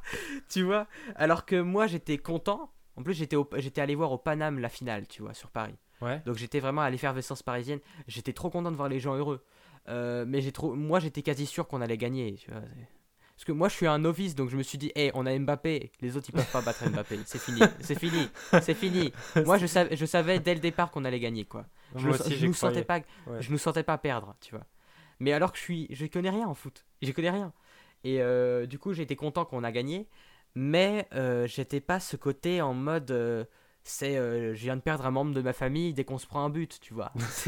tu vois. Alors que moi, j'étais content. En plus, j'étais allé voir au Paname la finale, tu vois, sur Paris. Ouais. Donc j'étais vraiment à l'effervescence parisienne. J'étais trop content de voir les gens heureux. Euh, mais j'ai trop, moi, j'étais quasi sûr qu'on allait gagner. Tu vois. c'est- Parce que moi, je suis un novice, donc je me suis dit, hé, on a Mbappé. Les autres, ils peuvent pas battre Mbappé. C'est fini, c'est fini, c'est fini. (laughs) Moi, je savais, je savais dès le départ qu'on allait gagner, quoi. Je, Moi le- aussi, je j'y nous croyais. sentais pas, Ouais. je nous sentais pas perdre, tu vois. Mais alors que je suis, je connais rien en foot, je connais rien. Et euh, du coup, j'étais content qu'on a gagné, mais euh, j'étais pas ce côté en mode, c'est, euh, je viens de perdre un membre de ma famille dès qu'on se prend un but, tu vois. (laughs)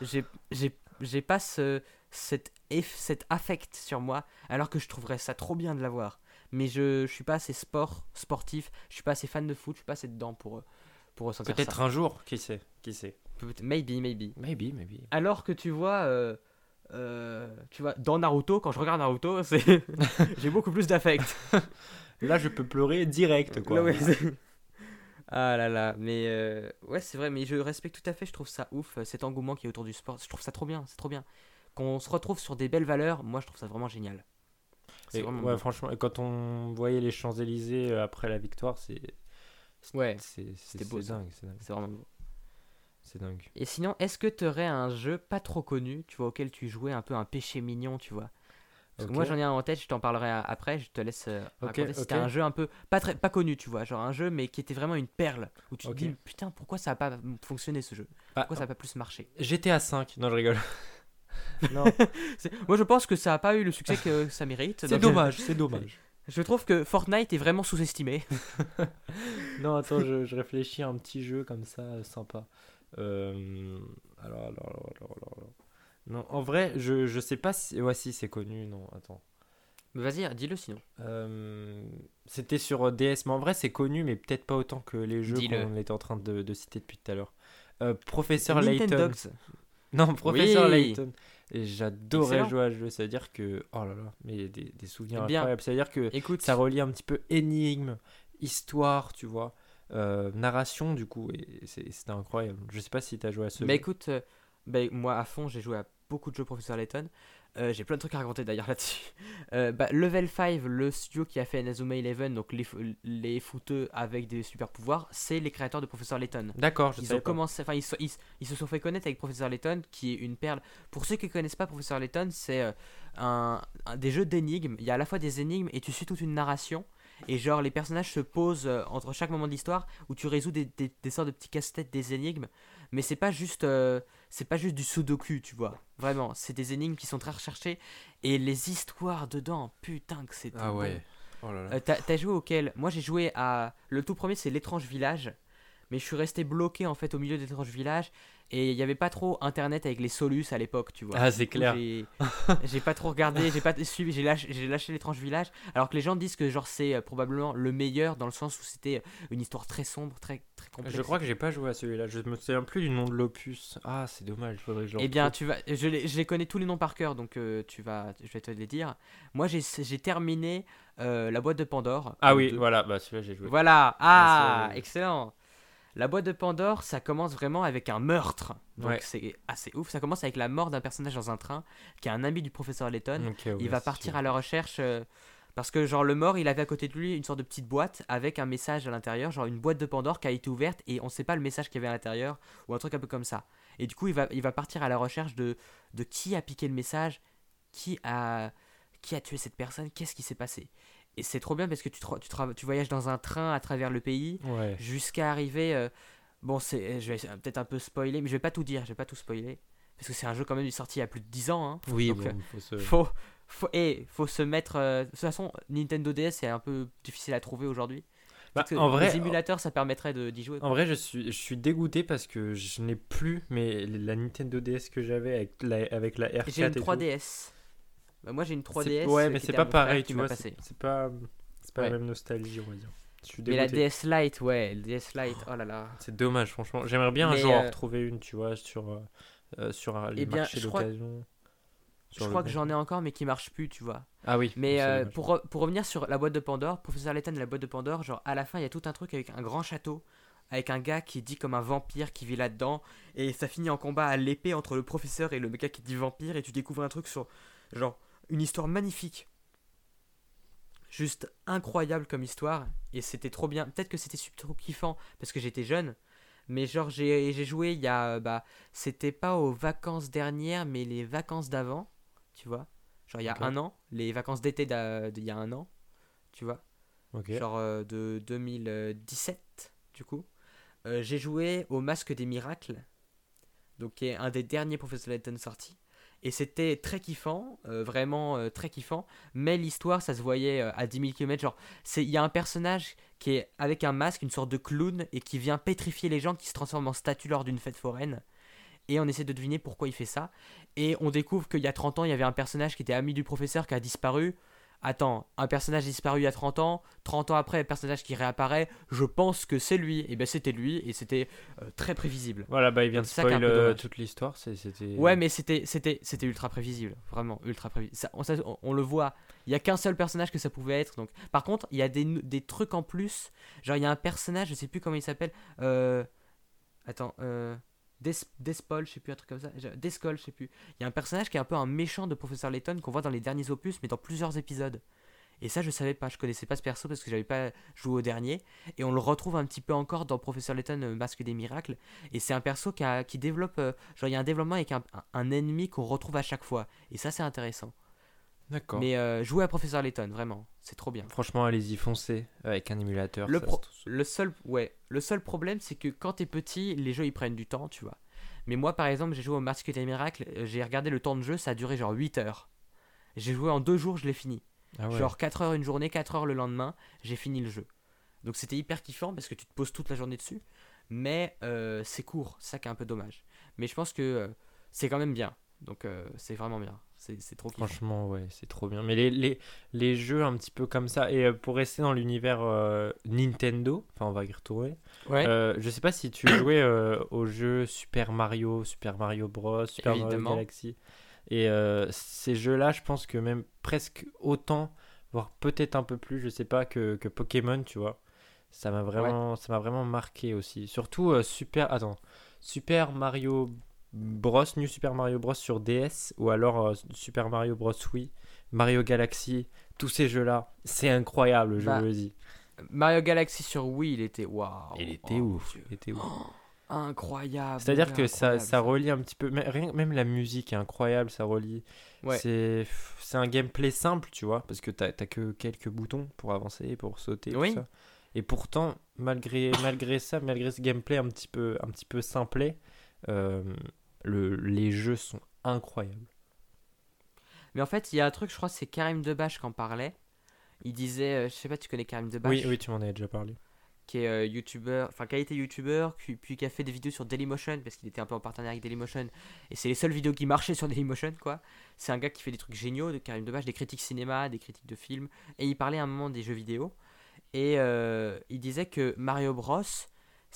J'ai, j'ai, j'ai pas ce, cet, eff- cet affect sur moi, alors que je trouverais ça trop bien de l'avoir. mais je, je suis pas assez sport, sportif, je suis pas assez fan de foot, je suis pas assez dedans pour, euh, pour ressentir ça. Peut-être un jour, qui sait, qui sait. Peut-être- Maybe, maybe. Maybe, maybe. Alors que tu vois, euh, euh, tu vois, dans Naruto, quand je regarde Naruto, c'est (laughs) j'ai beaucoup plus d'affect. Là, je peux pleurer direct, quoi. Ouais, ah là là, mais euh, ouais, c'est vrai, mais je respecte tout à fait, je trouve ça ouf, euh, cet engouement qui est autour du sport. Je trouve ça trop bien, c'est trop bien. Qu'on se retrouve sur des belles valeurs, moi je trouve ça vraiment génial. C'est Et vraiment ouais, franchement, quand on voyait les Champs-Élysées euh, après la victoire, c'est. Ouais, c'était beau, c'est dingue, c'est dingue. c'est vraiment beau. C'est dingue. Et sinon, est-ce que tu aurais un jeu pas trop connu, tu vois, auquel tu jouais un peu un péché mignon, tu vois? Parce que moi j'en ai un en tête, je t'en parlerai après, je te laisse euh, Ok, raconter t'as un jeu un peu pas très pas connu, tu vois, genre un jeu mais qui était vraiment une perle où tu te dis putain pourquoi ça a pas fonctionné ce jeu? Bah, Pourquoi ça a pas plus marché? GTA 5, non, je rigole. (laughs) non, (laughs) Moi je pense que ça a pas eu le succès que ça mérite. c'est dommage, c'est dommage. (laughs) Je trouve que Fortnite est vraiment sous-estimé. Non, attends, je, je réfléchis à un petit jeu comme ça, euh, sympa. Euh, alors, alors, alors, alors, alors, alors. Non, en vrai, je, je sais pas si. Ouais, si, c'est connu, non, attends. Mais Vas-y, dis-le sinon. Euh, C'était sur DS, mais en vrai, c'est connu, mais peut-être pas autant que les jeux qu'on était en train de, de citer depuis tout à l'heure. Euh, Professeur. Layton. Non, Professeur Oui. Layton. Et j'adorais jouer à ce jeu, c'est-à-dire que. Oh là là, mais des, des souvenirs bien, incroyables. C'est-à-dire que Écoute, ça relie un petit peu énigme, histoire, tu vois, euh, narration du coup, et c'est- c'était incroyable. Je sais pas si tu as joué à ce mais jeu. écoute, euh, ben, moi à fond j'ai joué à beaucoup de jeux Professeur Layton. Euh, j'ai plein de trucs à raconter d'ailleurs (laughs) là-dessus. Euh, bah, Level 5, le studio qui a fait Inazuma Eleven, donc les, les fouteux avec des super pouvoirs, c'est les créateurs de Professeur Layton. D'accord, je Ils ont commencé, enfin ils, se- ils, ils se sont fait connaître avec Professeur Layton, qui est une perle. Pour ceux qui ne connaissent pas Professeur Layton, c'est euh, un, un- des jeux d'énigmes. Il y a à la fois des énigmes et tu suis toute une narration. Et genre les personnages se posent euh, entre chaque moment de l'histoire où tu résous des, des, des sortes de petits casse-têtes, des énigmes. Mais c'est pas juste, euh, c'est pas juste du sudoku, tu vois. Vraiment, c'est des énigmes qui sont très recherchées et les histoires dedans, putain que c'était Ah bon. ouais. Oh là là. Euh, T'as t'as joué auquel? Moi j'ai joué à. Le tout premier c'est l'étrange village. Mais je suis resté bloqué en fait au milieu de l'étrange village. Et il n'y avait pas trop internet avec les solus à l'époque, tu vois. Ah, c'est clair. (laughs) j'ai- pas trop regardé, j'ai pas suivi, j'ai lâché, l'étrange village. Alors que les gens disent que genre c'est euh, probablement le meilleur dans le sens où c'était euh, une histoire très sombre, très, très complexe. Je crois que j'ai pas joué à celui-là. Je me souviens plus du nom de l'opus. Ah, c'est dommage. Faudrait que je le Eh bien, tu vas, je les, je les connais tous les noms par cœur, donc euh, tu vas, je vais te les dire. Moi, j'ai terminé euh, la boîte de Pandore. Ah oui, deux. voilà. Bah celui-là j'ai joué. Voilà, Ah, ah, excellent. La boîte de Pandore, ça commence vraiment avec un meurtre. Donc Ouais. c'est assez ouf. Ça commence avec la mort d'un personnage dans un train, qui est un ami du professeur ouais, il va partir sûr. à la recherche euh, parce que genre le mort, il avait à côté de lui une sorte de petite boîte avec un message à l'intérieur, genre une boîte de Pandore qui a été ouverte et on sait pas le message qu'il y avait à l'intérieur ou un truc un peu comme ça. Et du coup, il va, il va partir à la recherche de, de qui a piqué le message, qui a, qui a tué cette personne, qu'est-ce qui s'est passé. Et c'est trop bien parce que tu, tu, tu voyages dans un train à travers le pays Ouais. jusqu'à arriver. euh, bon, c'est, je vais peut-être un peu spoiler, mais je vais pas tout dire, je vais pas tout spoiler. Parce que c'est un jeu quand même sorti il y a plus de 10 ans. Hein. Oui, Donc, bon, euh, faut se. faut, faut, et faut se mettre. euh, de toute façon, Nintendo DS c'est un peu difficile à trouver aujourd'hui. Bah, en vrai, les émulateurs ça permettrait d'y jouer. En vrai, je suis, je suis dégoûté parce que je n'ai plus mais la Nintendo DS que j'avais avec la, avec la R4 J'ai une et tout. 3DS. Bah, moi j'ai une C'est- 3DS. Ouais, mais qui c'est pas pareil, tu vois. passé. C'est pas, c'est pas Ouais. la même nostalgie, on va dire. Mais la. DS Lite, ouais, le DS Lite, oh là là. C'est dommage, franchement. J'aimerais bien un jour en euh, retrouver une, tu vois, sur, euh, euh, sur les Eh bien, marchés je crois- d'occasion. Je crois que j'en ai encore, mais qui marche plus, tu vois. Ah oui. Mais euh, pour, re- pour revenir sur la boîte de Pandore, Professeur Layton et la boîte de Pandore, genre à la fin il y a tout un truc avec un grand château, avec un gars qui dit comme un vampire qui vit là-dedans, et ça finit en combat à l'épée entre le professeur et le gars qui dit vampire, et tu découvres un truc sur, genre, une histoire magnifique. Juste incroyable comme histoire, et c'était trop bien. Peut-être que c'était super kiffant parce que j'étais jeune, mais genre j'ai joué il y a, bah, c'était pas aux vacances dernières, mais les vacances d'avant, tu vois. Genre il y a un an, les vacances d'été d'il y a un an, tu vois. Genre euh, de 2017, du coup. Euh, j'ai joué au Masque des Miracles, donc qui est un des derniers Professor Layton sortis. Et c'était très kiffant, euh, vraiment euh, très kiffant. Mais l'histoire, ça se voyait euh, à 10 000 km. Genre, il y a un personnage qui est avec un masque, une sorte de clown, et qui vient pétrifier les gens qui se transforment en statues lors d'une fête foraine. Et on essaie de deviner pourquoi il fait ça. Et on découvre qu'il y a 30 ans, il y avait un personnage qui était ami du professeur qui a disparu. Attends, un personnage disparu il y a 30 ans, 30 ans après, un personnage qui réapparaît, je pense que c'est lui. Et ben c'était lui, et c'était euh, très prévisible. Voilà, bah il vient de spoil euh, toute l'histoire. C'était. Ouais, mais c'était c'était c'était ultra prévisible, vraiment ultra prévisible. Ça, on, ça, on- on le voit. Il y a qu'un seul personnage que ça pouvait être. Donc, par contre, il y a des, des trucs en plus. Genre, il y a un personnage, je sais plus comment il s'appelle. Euh... Attends, euh... Des Despol, je sais plus un truc comme ça. Descol, je sais plus. Il y a un personnage qui est un peu un méchant de Professeur Layton qu'on voit dans les derniers opus, mais dans plusieurs épisodes. Et ça, je savais pas. Je connaissais pas ce perso parce que j'avais pas joué au dernier. Et on le retrouve un petit peu encore dans Professeur Layton, euh, Masque des Miracles. Et c'est un perso qui, qui développe. euh, genre, il y a un développement avec un ennemi qu'on retrouve à chaque fois. Et ça, c'est intéressant. D'accord. Mais euh, jouer à Professeur Layton, vraiment, c'est trop bien. Franchement, allez-y, foncez avec un émulateur. Le, ça, pro- c'est- le seul, ouais, le seul problème, c'est que quand t'es petit, les jeux ils prennent du temps, tu vois. Mais moi, par exemple, j'ai joué au Masque des Miracles, euh, j'ai regardé le temps de jeu, ça a duré genre 8 heures. J'ai joué en deux jours, je l'ai fini. Ah ouais. Genre 4 heures une journée, 4 heures le lendemain, j'ai fini le jeu. Donc c'était hyper kiffant parce que tu te poses toute la journée dessus. Mais euh, c'est court, c'est ça qui est un peu dommage. Mais je pense que euh, c'est quand même bien. Donc euh, c'est vraiment bien. C'est trop kiffant. Franchement, ouais, c'est trop bien. Mais les, les, les jeux un petit peu comme ça, et euh, pour rester dans l'univers euh, Nintendo, enfin on va y retourner, Ouais. euh, je sais pas si tu (coughs) jouais euh, au jeu Super Mario, Super Mario Bros, Super Évidemment. Mario Galaxy. Et ces jeux-là, je pense que même presque autant, voire peut-être un peu plus, je sais pas, que, que Pokémon, tu vois. Ça m'a vraiment, ça m'a vraiment marqué aussi. Surtout Super, attends, Super Mario Bros, New Super Mario Bros sur DS ou alors euh, Super Mario Bros Wii, Mario Galaxy, tous ces jeux-là, c'est incroyable, je Bah, le dis. Mario Galaxy sur Wii, il était waouh. Il était Oh, ouf, il était ouf. (gasps) Incroyable. C'est-à-dire que ça, ça relie un petit peu, mais rien- même la musique est incroyable, ça relie. Ouais. C'est, c'est un gameplay simple, tu vois, parce que t'as, t'as que quelques boutons pour avancer, pour sauter, tout Oui. ça. Et pourtant, malgré, malgré ça, malgré ce gameplay un petit peu, un petit peu simplet, le, les jeux sont incroyables. Mais en fait, il y a un truc, je crois, c'est Karim Debache qui en parlait. Il disait, euh, je sais pas, tu connais Karim Debache Oui, oui, tu m'en avais déjà parlé. qui est euh, youtubeur, enfin qui a été youtubeur, puis, puis qui a fait des vidéos sur Dailymotion parce qu'il était un peu en partenariat avec Dailymotion et c'est les seules vidéos qui marchaient sur Dailymotion quoi. C'est un gars qui fait des trucs géniaux, de Karim Debache, des critiques cinéma, des critiques de films et il parlait à un moment des jeux vidéo et euh, il disait que Mario Bros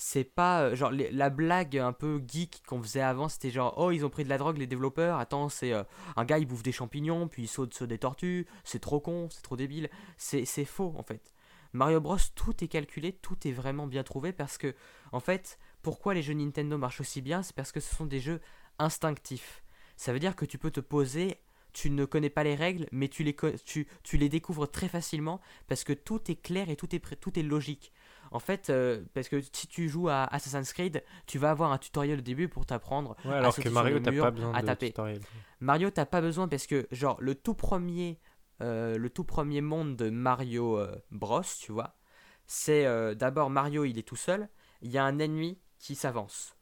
c'est pas euh, genre la blague un peu geek qu'on faisait avant c'était genre oh ils ont pris de la drogue les développeurs attends c'est euh, un gars il bouffe des champignons puis il saute sur des tortues c'est trop con c'est trop débile c'est faux en fait Mario Bros, tout est calculé, tout est vraiment bien trouvé parce que, en fait, pourquoi les jeux Nintendo marchent aussi bien C'est parce que ce sont des jeux instinctifs. Ça veut dire que tu peux te poser, tu ne connais pas les règles, mais tu les, tu, tu les découvres très facilement parce que tout est clair et tout est, tout est logique. En fait, euh, parce que si tu joues à Assassin's Creed, tu vas avoir un tutoriel au début pour t'apprendre. Ouais, alors sauter que Mario, t'as pas besoin à de taper. tutoriel. Mario, t'as pas besoin parce que, genre, le tout premier, euh, le tout premier monde de Mario euh, Bros, tu vois, c'est d'abord Mario, il est tout seul, il y a un ennemi qui s'avance.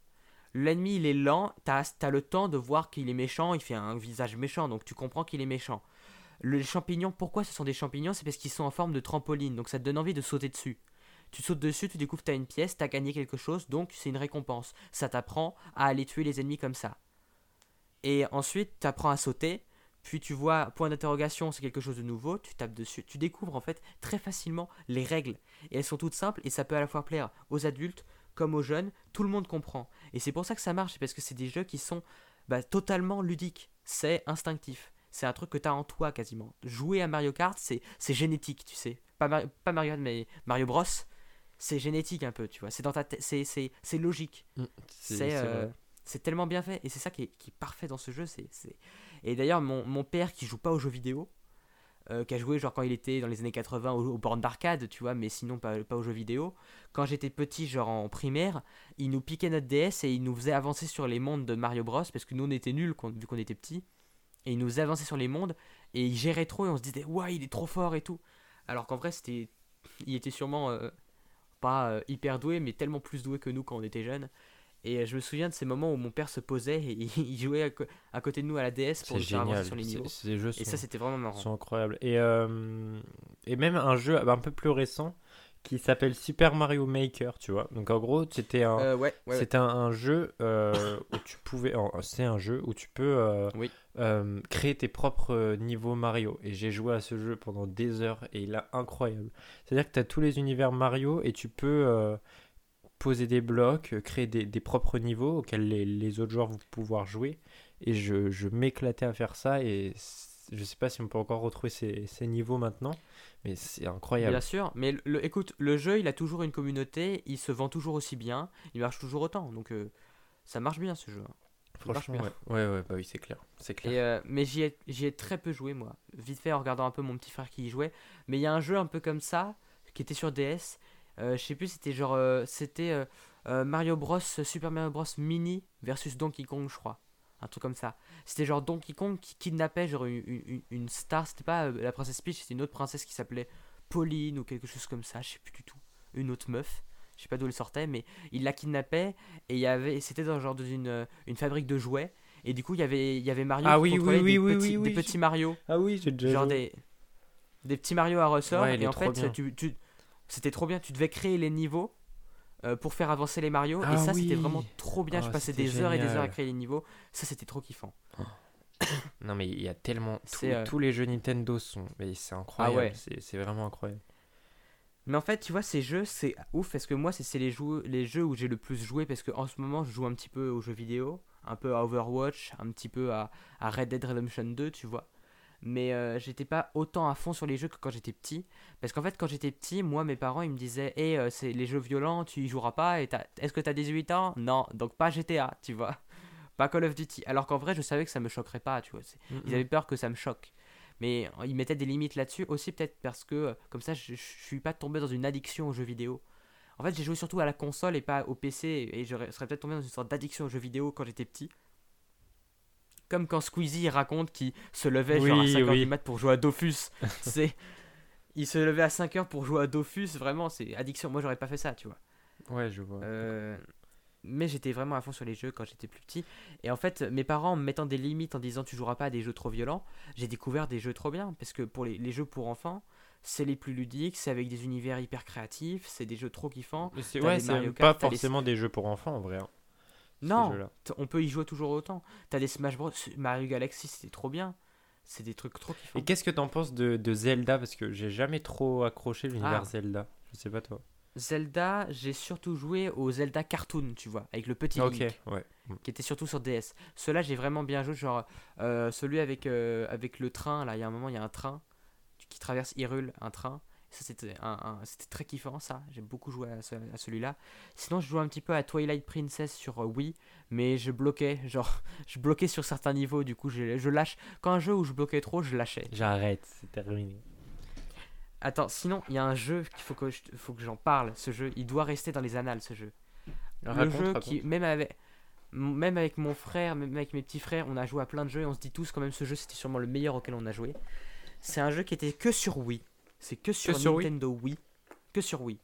L'ennemi, il est lent, t'as as le temps de voir qu'il est méchant, il fait un visage méchant, donc tu comprends qu'il est méchant. Les champignons, pourquoi ce sont des champignons? C'est parce qu'ils sont en forme de trampoline, donc ça te donne envie de sauter dessus. Tu sautes dessus, tu découvres que t'as une pièce, t'as gagné quelque chose, donc c'est une récompense. Ça t'apprend à aller tuer les ennemis comme ça. Et ensuite, tu apprends à sauter. Puis tu vois, point d'interrogation, c'est quelque chose de nouveau. Tu tapes dessus. Tu découvres en fait très facilement les règles. Et elles sont toutes simples et ça peut à la fois plaire aux adultes comme aux jeunes. Tout le monde comprend. Et c'est pour ça que ça marche. Parce que c'est des jeux qui sont bah, totalement ludiques. C'est instinctif. C'est un truc que tu as en toi quasiment. Jouer à Mario Kart, c'est génétique, tu sais. Pas, Mar- pas Mario Kart, mais Mario Bros. C'est génétique un peu, tu vois. C'est dans ta c'est- c'est c'est logique. C'est c'est euh, c'est tellement bien fait et c'est ça qui est, qui est parfait dans ce jeu. C'est, c'est... Et d'ailleurs, mon, mon père qui joue pas aux jeux vidéo, euh, qui a joué genre quand il était dans les années 80 aux, aux bornes d'arcade, tu vois, mais sinon pas, pas aux jeux vidéo, quand j'étais petit, genre en primaire, il nous piquait notre DS et il nous faisait avancer sur les mondes de Mario Bros parce que nous on était nuls vu qu'on était petits. Et il nous faisait avancer sur les mondes et il gérait trop et on se disait, ouais, il est trop fort et tout. Alors qu'en vrai, c'était. Il était sûrement euh, pas euh, hyper doué, mais tellement plus doué que nous quand on était jeunes. Et euh, je me souviens de ces moments où mon père se posait et (laughs) il jouait à, côté de nous à la DS pour nous faire avancer sur les niveaux. Ces jeux Et sont, ça, c'était vraiment marrant. sont incroyables. Et, euh, et même un jeu un peu plus récent qui s'appelle Super Mario Maker, tu vois. Donc en gros, c'était un, Euh, ouais, ouais, ouais. c'est un, un jeu euh, où tu pouvais, c'est un jeu où tu peux euh, Oui. créer tes propres niveaux Mario. Et j'ai joué à ce jeu pendant des heures et il est incroyable. C'est-à-dire que tu as tous les univers Mario et tu peux poser des blocs, créer des, des propres niveaux auxquels les, les autres joueurs vont pouvoir jouer. Et je, je m'éclatais à faire ça et je sais pas si on peut encore retrouver ces, ces niveaux maintenant, mais c'est incroyable. Bien sûr, mais le, le- écoute, le jeu, il a toujours une communauté, il se vend toujours aussi bien, il marche toujours autant, donc euh, ça marche bien ce jeu. hein. Franchement, ouais. ouais, ouais, bah oui, c'est clair. C'est clair. Et, euh, mais j'y ai, très peu joué, moi. Vite fait, en regardant un peu mon petit frère qui y jouait. Mais il y a un jeu un peu comme ça, qui était sur DS. euh, je sais plus, c'était genre. euh, c'était Mario Bros. Super Mario Bros. Mini versus Donkey Kong, je crois. Un truc comme ça. C'était genre Donkey Kong qui kidnappait genre une, une- une star. C'était pas euh, la princesse Peach, c'était une autre princesse qui s'appelait Pauline ou quelque chose comme ça. Je sais plus du tout. Une autre meuf. Je sais pas d'où elle sortait, mais il la kidnappait et il y avait, c'était dans genre dans une, euh, une fabrique de jouets. Et du coup, il y avait, il y avait Mario Ah qui oui, oui, des, oui, petits, oui, des petits Mario, Ah oui, j'ai déjà genre des, des petits Mario à ressort. Ouais, et en fait, tu, tu- c'était trop bien. Tu devais créer les niveaux euh, pour faire avancer les Mario. Ah et ça, oui. c'était vraiment trop bien. Ah, je passais c'était des heures et des heures à créer les niveaux. Ça, c'était trop kiffant. (coughs) Non mais il y a tellement tous, C'est, euh, tous les jeux Nintendo sont mais c'est incroyable, ouais. c'est c'est vraiment incroyable. Mais en fait, tu vois, ces jeux, c'est ouf parce que moi, c'est c'est les, jeux- les jeux où j'ai le plus joué parce que en ce moment, je joue un petit peu aux jeux vidéo, un peu à Overwatch, un petit peu à, à Red Dead Redemption 2, tu vois. Mais euh, j'étais pas autant à fond sur les jeux que quand j'étais petit. Parce qu'en fait, quand j'étais petit, moi, mes parents, ils me disaient Hé, c'est les jeux violents, tu y joueras pas. et Est-ce que t'as 18 ans? Non, donc pas GTA, tu vois. (laughs) Pas Call of Duty. Alors qu'en vrai, je savais que ça me choquerait pas, tu vois. c'est- ils avaient peur que ça me choque. Mais euh, ils mettaient des limites là-dessus aussi, peut-être parce que euh, comme ça, je, je suis pas tombé dans une addiction aux jeux vidéo. En fait, j'ai joué surtout à la console et pas au PC, et je serais peut-être tombé dans une sorte d'addiction aux jeux vidéo quand j'étais petit. Comme quand Squeezie raconte qu'il se levait genre à Oui, 5h oui. du mat pour jouer à Dofus. (laughs) c'est il se levait à 5h pour jouer à Dofus, vraiment, c'est addiction. Moi, j'aurais pas fait ça, tu vois. Ouais, je vois. Euh, mais j'étais vraiment à fond sur les jeux quand j'étais plus petit. Et en fait, mes parents en me mettant des limites en disant tu joueras pas à des jeux trop violents, j'ai découvert des jeux trop bien. Parce que pour les, les jeux pour enfants, c'est les plus ludiques, c'est avec des univers hyper créatifs, c'est des jeux trop kiffants. Mais c'est ouais, Kart, pas les- forcément des jeux pour enfants en vrai. hein, Non, on peut y jouer toujours autant. T'as des Smash Bros. Mario Galaxy, c'était trop bien. C'est des trucs trop kiffants. Et qu'est-ce que t'en penses de, de Zelda? Parce que j'ai jamais trop accroché l'univers Ah. Zelda. Je sais pas toi. Zelda, j'ai surtout joué au Zelda Cartoon, tu vois, avec le petit Ok, Link. ouais. qui était surtout sur DS. Ceux-là, j'ai vraiment bien joué, genre euh, celui avec, euh, avec le train, là, il y a un moment, il y a un train qui traverse Hyrule, un train. Ça, c'était un, un- c'était très kiffant, ça. J'ai beaucoup joué à, ce- à celui-là. Sinon, je jouais un petit peu à Twilight Princess sur euh, Wii, mais je bloquais, (laughs) genre, je bloquais sur certains niveaux, du coup, je, je lâche. Quand un jeu où je bloquais trop, je lâchais. J'arrête, c'est terminé. Attends, sinon, il y a un jeu qu'il faut que, je- faut que j'en parle, ce jeu. Il doit rester dans les annales, ce jeu. le Raconte, jeu raconte. qui même avec même avec mon frère même avec mes petits frères on a joué à plein de jeux et on se dit tous quand même ce jeu c'était sûrement le meilleur auquel on a joué c'est un jeu qui était que sur Wii c'est que sur sur Wii. Nintendo Wii. que sur Wii.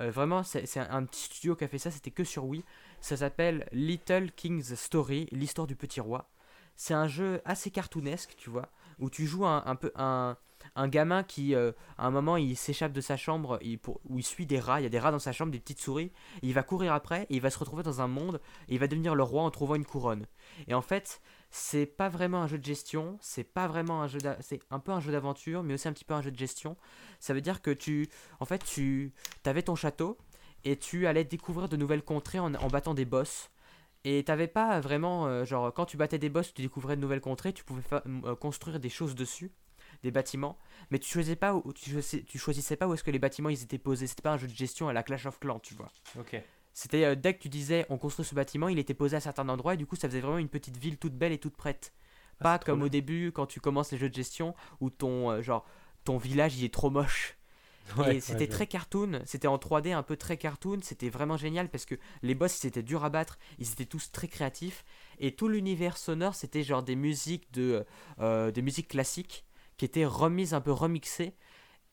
Euh, vraiment c'est c'est un, un petit studio qui a fait ça c'était que sur Wii. Ça s'appelle Little King's Story l'histoire du petit roi. C'est un jeu assez cartoonesque tu vois où tu joues un, un peu un un gamin qui euh, à un moment il s'échappe de sa chambre il, pour, où il suit des rats il y a des rats dans sa chambre des petites souris. Il va courir après et il va se retrouver dans un monde et il va devenir le roi en trouvant une couronne. Et en fait, c'est pas vraiment un jeu de gestion, c'est pas vraiment un jeu c'est un peu un jeu d'aventure mais aussi un petit peu un jeu de gestion. Ça veut dire que tu en fait tu avais ton château et tu allais découvrir de nouvelles contrées en, battant des boss. Et t'avais pas vraiment euh, genre quand tu battais des boss, tu découvrais de nouvelles contrées, tu pouvais euh, construire des choses dessus, des bâtiments, mais tu choisissais pas où, tu choisissais pas où est-ce que les bâtiments ils étaient posés. C'était pas un jeu de gestion à la Clash of Clans, tu vois. Ok. C'était euh, dès que tu disais on construit ce bâtiment, il était posé à certains endroits et du coup ça faisait vraiment une petite ville toute belle et toute prête. Pas Ah, trop comme au début quand tu commences les jeux de gestion où ton euh, genre ton village il est trop moche. (laughs) Ouais, et c'était ouais, très cartoon, c'était en 3D un peu très cartoon, c'était vraiment génial parce que les boss ils étaient durs à battre, ils étaient tous très créatifs et tout l'univers sonore c'était genre des musiques de euh, des musiques classiques qui étaient remises un peu remixées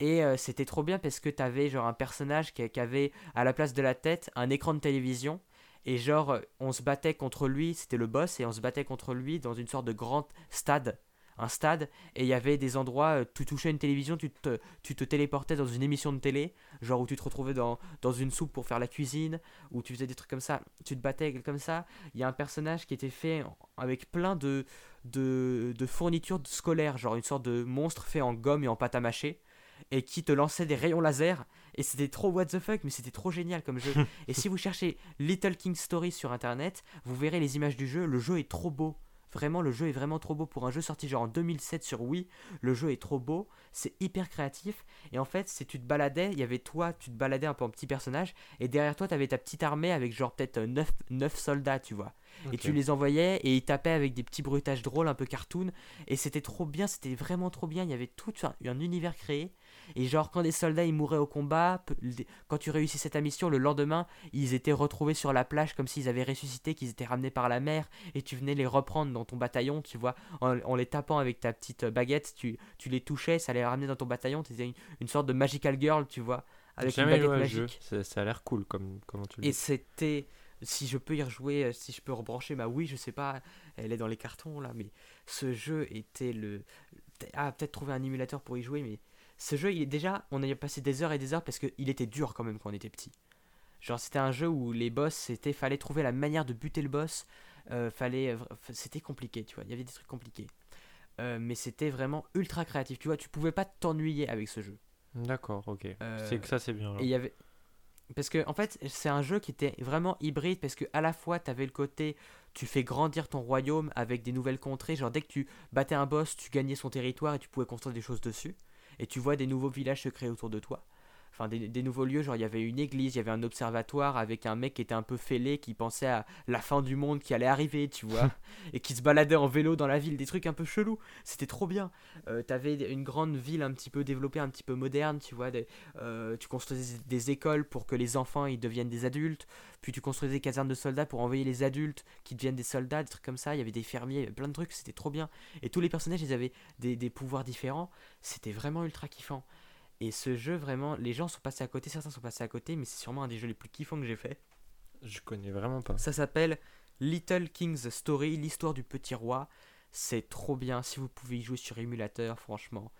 et euh, c'était trop bien parce que t'avais genre un personnage qui, avait à la place de la tête un écran de télévision. Et genre euh, on se battait contre lui, c'était le boss et on se battait contre lui dans une sorte de grand stade un stade. Et il y avait des endroits, euh, tu touchais une télévision, tu te, tu te téléportais dans une émission de télé, genre où tu te retrouvais dans, dans une soupe pour faire la cuisine, où tu faisais des trucs comme ça, tu te battais comme ça. Il y a un personnage qui était fait avec plein de, de, de fournitures scolaires, genre une sorte de monstre fait en gomme et en pâte à mâcher et qui te lançait des rayons laser. Et c'était trop what the fuck, mais c'était trop génial comme jeu. (laughs) et si vous cherchez Little King Story sur internet, vous verrez les images du jeu. Le jeu est trop beau. Vraiment, le jeu est vraiment trop beau. Pour un jeu sorti genre en 2007 sur Wii, le jeu est trop beau. C'est hyper créatif. Et en fait, si tu te baladais, il y avait toi, tu te baladais un peu en petit personnage. Et derrière toi, tu avais ta petite armée avec genre peut-être 9, 9 soldats, tu vois. Et tu les envoyais et ils tapaient avec des petits bruitages drôles, un peu cartoon. Et c'était trop bien, c'était vraiment trop bien. Il y avait tout un univers créé. Et genre, quand des soldats ils mouraient au combat, quand tu réussissais ta mission, le lendemain, ils étaient retrouvés sur la plage comme s'ils avaient ressuscité, qu'ils étaient ramenés par la mer, et tu venais les reprendre dans ton bataillon, tu vois, en, les tapant avec ta petite baguette, tu, tu les touchais, ça les ramenait dans ton bataillon, tu une, une sorte de magical girl, tu vois, avec une baguette magique. Ça, a l'air cool comme comment tu le Et c'était si je peux y rejouer, euh, si je peux rebrancher ma oui, je sais pas, elle est dans les cartons là, mais ce jeu était le. Ah, peut-être trouver un émulateur pour y jouer, mais ce jeu, il est déjà, on a passé des heures et des heures parce qu'il était dur quand même quand on était petit. Genre, c'était un jeu où les boss, c'était, fallait trouver la manière de buter le boss. Euh, fallait, c'était compliqué, tu vois. Il y avait des trucs compliqués. Euh, mais c'était vraiment ultra créatif. Tu vois, tu pouvais pas t'ennuyer avec ce jeu. D'accord, ok. Euh, c'est que ça, c'est bien. Et y avait. Parce que, en fait, c'est un jeu qui était vraiment hybride parce que à la fois, tu avais le côté, tu fais grandir ton royaume avec des nouvelles contrées. Genre, dès que tu battais un boss, tu gagnais son territoire et tu pouvais construire des choses dessus et tu vois des nouveaux villages se créer autour de toi. Enfin, des, nouveaux lieux, genre il y avait une église, il y avait un observatoire avec un mec qui était un peu fêlé, qui pensait à la fin du monde qui allait arriver, tu vois, (laughs) et qui se baladait en vélo dans la ville, des trucs un peu chelous. C'était trop bien. Euh, T'avais une grande ville un petit peu développée, un petit peu moderne, tu vois. Euh, tu construisais des écoles pour que les enfants ils deviennent des adultes, puis tu construisais des casernes de soldats pour envoyer les adultes qui deviennent des soldats, des trucs comme ça. Il y avait des fermiers, il y avait plein de trucs, c'était trop bien. Et tous les personnages, ils avaient des, des pouvoirs différents. C'était vraiment ultra kiffant. Et ce jeu, vraiment, les gens sont passés à côté, certains sont passés à côté, mais c'est sûrement un des jeux les plus kiffants que j'ai fait. Je connais vraiment pas. Ça s'appelle Little King's Story, l'histoire du petit roi. C'est trop bien. Si vous pouvez y jouer sur émulateur, franchement,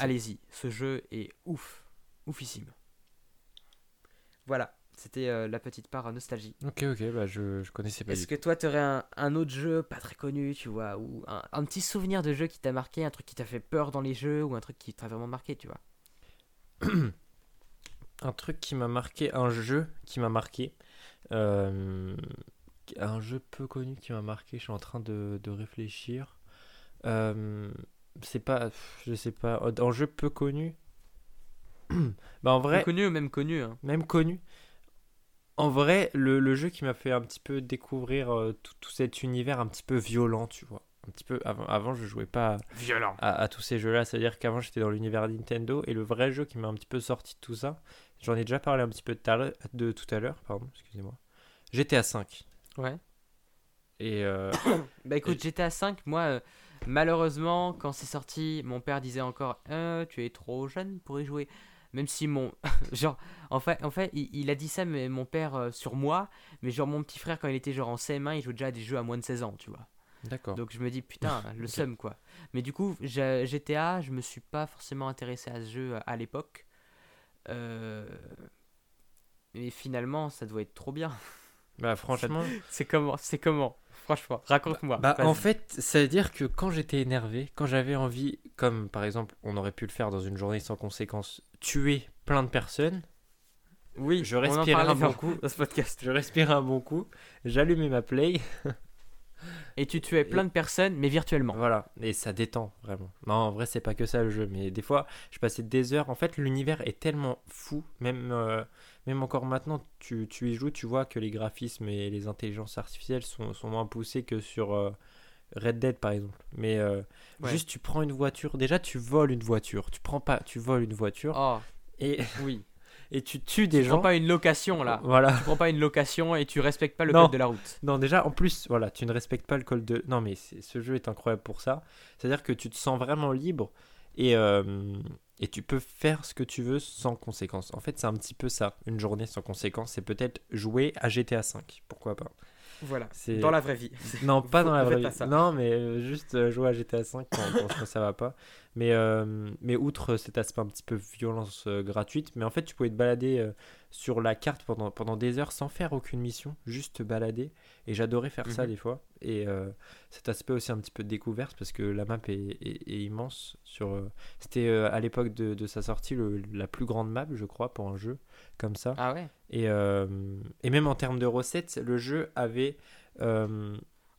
allez-y. Ce jeu est ouf, oufissime. Voilà. C'était euh, la petite part nostalgie. Ok, ok, bah je, je connaissais pas. Est-ce que toi, tu aurais un, un, autre jeu pas très connu, tu vois, ou un, un petit souvenir de jeu qui t'a marqué, un truc qui t'a fait peur dans les jeux, ou un truc qui t'a vraiment marqué, tu vois? (clears throat) Un truc qui m'a marqué, un jeu qui m'a marqué. Euh, un jeu peu connu qui m'a marqué, je suis en train de, de réfléchir. Euh, c'est pas, je sais pas, un jeu peu connu. (clears throat) bah en vrai. Peu connu ou même connu hein. Même connu. En vrai, le, jeu qui m'a fait un petit peu découvrir euh, tout, cet univers un petit peu violent, tu vois. Un petit peu avant, avant je jouais pas violent. À, tous ces jeux-là, c'est-à-dire qu'avant j'étais dans l'univers Nintendo et le vrai jeu qui m'a un petit peu sorti de tout ça, j'en ai déjà parlé un petit peu de, de tout à l'heure, pardon, excusez-moi. GTA 5. Ouais. Et euh, (coughs) bah écoute, GTA 5, moi euh, malheureusement quand c'est sorti, mon père disait encore "Tu es trop jeune pour y jouer." Même si mon. (laughs) genre, en fait, en fait il, a dit ça, mais mon père euh, sur moi. Mais genre, mon petit frère, quand il était genre en CM1, il jouait déjà à des jeux à moins de 16 ans, tu vois. D'accord. Donc je me dis, putain, (laughs) le seum, quoi. Mais du coup, GTA, je me suis pas forcément intéressé à ce jeu euh, à l'époque. Euh... Mais finalement, ça doit être trop bien. (laughs) Bah, franchement. c'est comment C'est comment? Franchement, raconte-moi. Bah, en fait, ça veut dire que quand j'étais énervé, quand j'avais envie, comme par exemple, on aurait pu le faire dans une journée sans conséquence, tuer plein de personnes. Oui, je respirais un bon coup. (laughs) Dans ce podcast. Je respirais un bon coup, j'allumais ma play. et tu tuais plein de personnes, mais virtuellement. Voilà, et ça détend vraiment. Non, en vrai, c'est pas que ça le jeu, mais des fois, je passais des heures. En fait, l'univers est tellement fou, même, euh, même encore maintenant, tu, tu, y joues, tu vois que les graphismes et les intelligences artificielles sont, sont moins poussés que sur euh, Red Dead par exemple. Mais euh, juste, tu prends une voiture. Déjà, tu voles une voiture. Tu prends pas, tu voles une voiture. Oh. Et (laughs) oui. et tu tues des tu gens. prends pas une location là. Voilà. Tu prends pas une location et tu respectes pas le code de la route. Non, déjà, en plus, voilà, tu ne respectes pas le code de. Non, mais ce jeu est incroyable pour ça. C'est-à-dire que tu te sens vraiment libre et, euh, et tu peux faire ce que tu veux sans conséquence. En fait, c'est un petit peu ça, une journée sans conséquence. C'est peut-être jouer à GTA 5, pourquoi pas? Voilà. C'est- Dans la vraie vie. (laughs) Non, pas dans la vraie vie. ça. Non, mais euh, juste euh, jouer à GTA 5 quand, quand- ça va pas. Mais, euh, mais outre cet aspect un petit peu violence euh, gratuite, mais en fait, tu pouvais te balader sur la carte pendant, pendant des heures sans faire aucune mission, juste te balader. Et j'adorais faire ça Mhm. des fois. Et euh, cet aspect aussi un petit peu de découverte parce que la map est, est- est immense. Sur, euh, C'était euh, à l'époque de, de sa sortie le- la plus grande map, je crois, pour un jeu comme ça. Ah ouais Et, et même en termes de recettes, le jeu avait.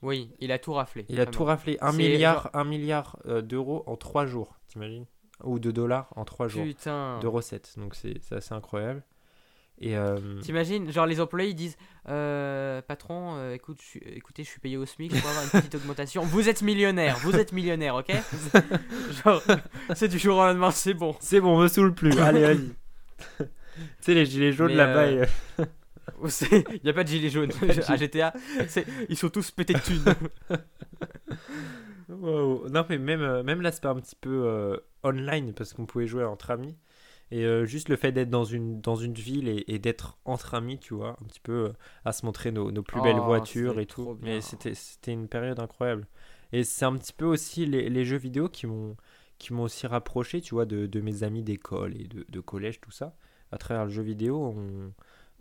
Oui, il a tout raflé. il a vraiment. tout raflé. Un milliard, un milliard d'euros en trois jours, t'imagines? Ou de dollars en trois jours Putain. de recettes. Donc c'est c'est assez incroyable. Et euh, T'imagines, genre les employés ils disent euh, Patron, euh, écoute, je écoutez, je suis payé au SMIC, je peux avoir une petite augmentation. Vous êtes millionnaire, vous êtes millionnaire, ok (laughs) Genre, c'est du jour au lendemain, c'est bon. c'est bon, on me saoule plus. Allez, vas-y. (laughs) tu sais, les gilets jaunes là-bas. euh, (laughs) Il n'y a pas de gilet jaune pas de à GTA, ils sont tous pétés de thunes. Wow. Non, mais même, même l'aspect un petit peu euh, online, parce qu'on pouvait jouer entre amis. Et euh, juste le fait d'être dans une, dans une ville et, et d'être entre amis, tu vois, un petit peu euh, à se montrer nos, nos plus belles Oh, voitures et tout. Mais c'était c'était une période incroyable. Et c'est un petit peu aussi les, les jeux vidéo qui m'ont qui m'ont aussi rapproché, tu vois, de, de mes amis d'école et de, de collège, tout ça. À travers le jeu vidéo, on,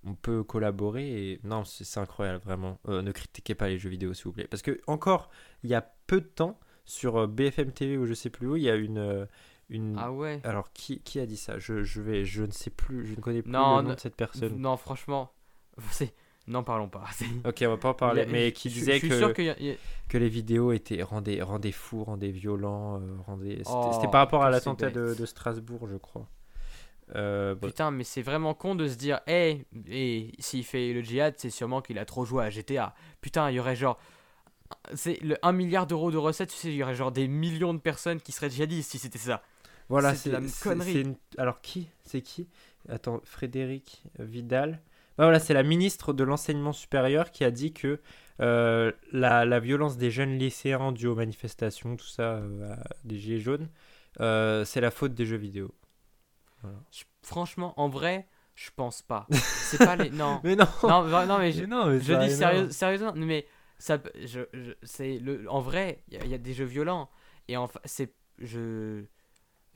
on peut collaborer et non, c'est incroyable, vraiment. Euh, ne critiquez pas les jeux vidéo, s'il vous plaît. Parce que, encore, il y a peu de temps, sur BFM TV ou je sais plus où, il y a une. Une... Ah ouais Alors, qui, qui a dit ça? Je, je, vais, je ne sais plus, je ne connais plus Non, le nom de cette personne. Non, franchement, (laughs) c'est. N'en parlons pas. (laughs) Ok, on va pas en parler, a- mais qui disait je que, a- que les vidéos étaient rendaient, rendaient fous, rendaient violents, euh, rendaient... C'était Oh, c'était par rapport à l'attentat de, de Strasbourg, je crois. Euh, Putain, mais c'est vraiment con de se dire, hé, et s'il fait le djihad, c'est sûrement qu'il a trop joué à GTA. Putain, il y aurait genre. C'est le 1 milliard d'euros de recettes, tu sais, il y aurait genre des millions de personnes qui seraient djihadistes si c'était ça. Voilà, C'est la connerie. une- Alors qui? C'est qui? Attends, Frédéric Vidal. Bah voilà, c'est la ministre de l'enseignement supérieur qui a dit que euh, la, la violence des jeunes lycéens due aux manifestations, tout ça, euh, des gilets jaunes, euh, c'est la faute des jeux vidéo. Je- franchement, en vrai, je pense pas. C'est pas les. Non. (laughs) Mais non non, mais je, Mais non, mais je dis sérieux- sérieusement, mais ça, je, je- c'est le, en vrai, il y, y a des jeux violents et enfin, c'est, je,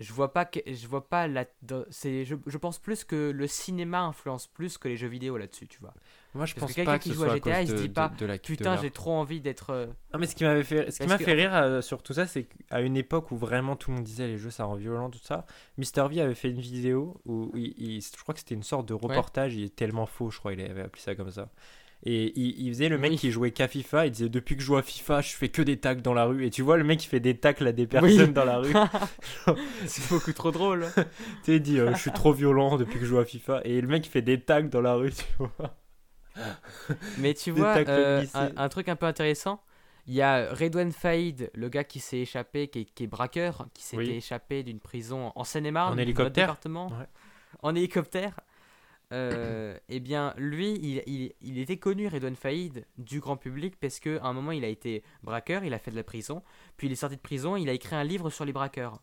je vois pas, que, je vois pas la, c'est, je, je pense plus que le cinéma influence plus que les jeux vidéo là-dessus, tu vois. Moi, je Parce pense que quelqu'un qui joue à soit à GTA, il se dit de- pas, de la de Putain, j'ai trop envie d'être. euh, Non, mais ce qui m'avait fait, ce qui m'a que- fait rire euh, sur tout ça, c'est qu'à une époque où vraiment tout le monde disait les jeux ça rend violent, tout ça, Mister V avait fait une vidéo où il, il- je crois que c'était une sorte de reportage, il est tellement faux, je crois, il avait appelé ça comme ça. Et il, il faisait le mec Oui. qui jouait qu'à FIFA, il disait depuis que je joue à FIFA, je fais que des tacs dans la rue. Et tu vois le mec qui fait des tacles à des personnes Oui. dans la rue. (laughs) c'est beaucoup trop drôle. (laughs) tu sais, il dit euh, je suis trop violent depuis que je joue à FIFA. Et le mec il fait des tacs dans la rue, tu vois. (laughs) Mais tu Des vois, tacles euh, un, un truc un peu intéressant, il y a Redouane Faïd, le gars qui s'est échappé, qui est, qui est braqueur, qui s'était Oui. échappé d'une prison en Seine-et-Marne, En hélicoptère Ouais. en hélicoptère. Euh, eh bien, lui, il, il- il était connu, Redouane Faïd, du grand public, parce qu'à un moment, il a été braqueur, il a fait de la prison, puis il est sorti de prison, il a écrit un livre sur les braqueurs.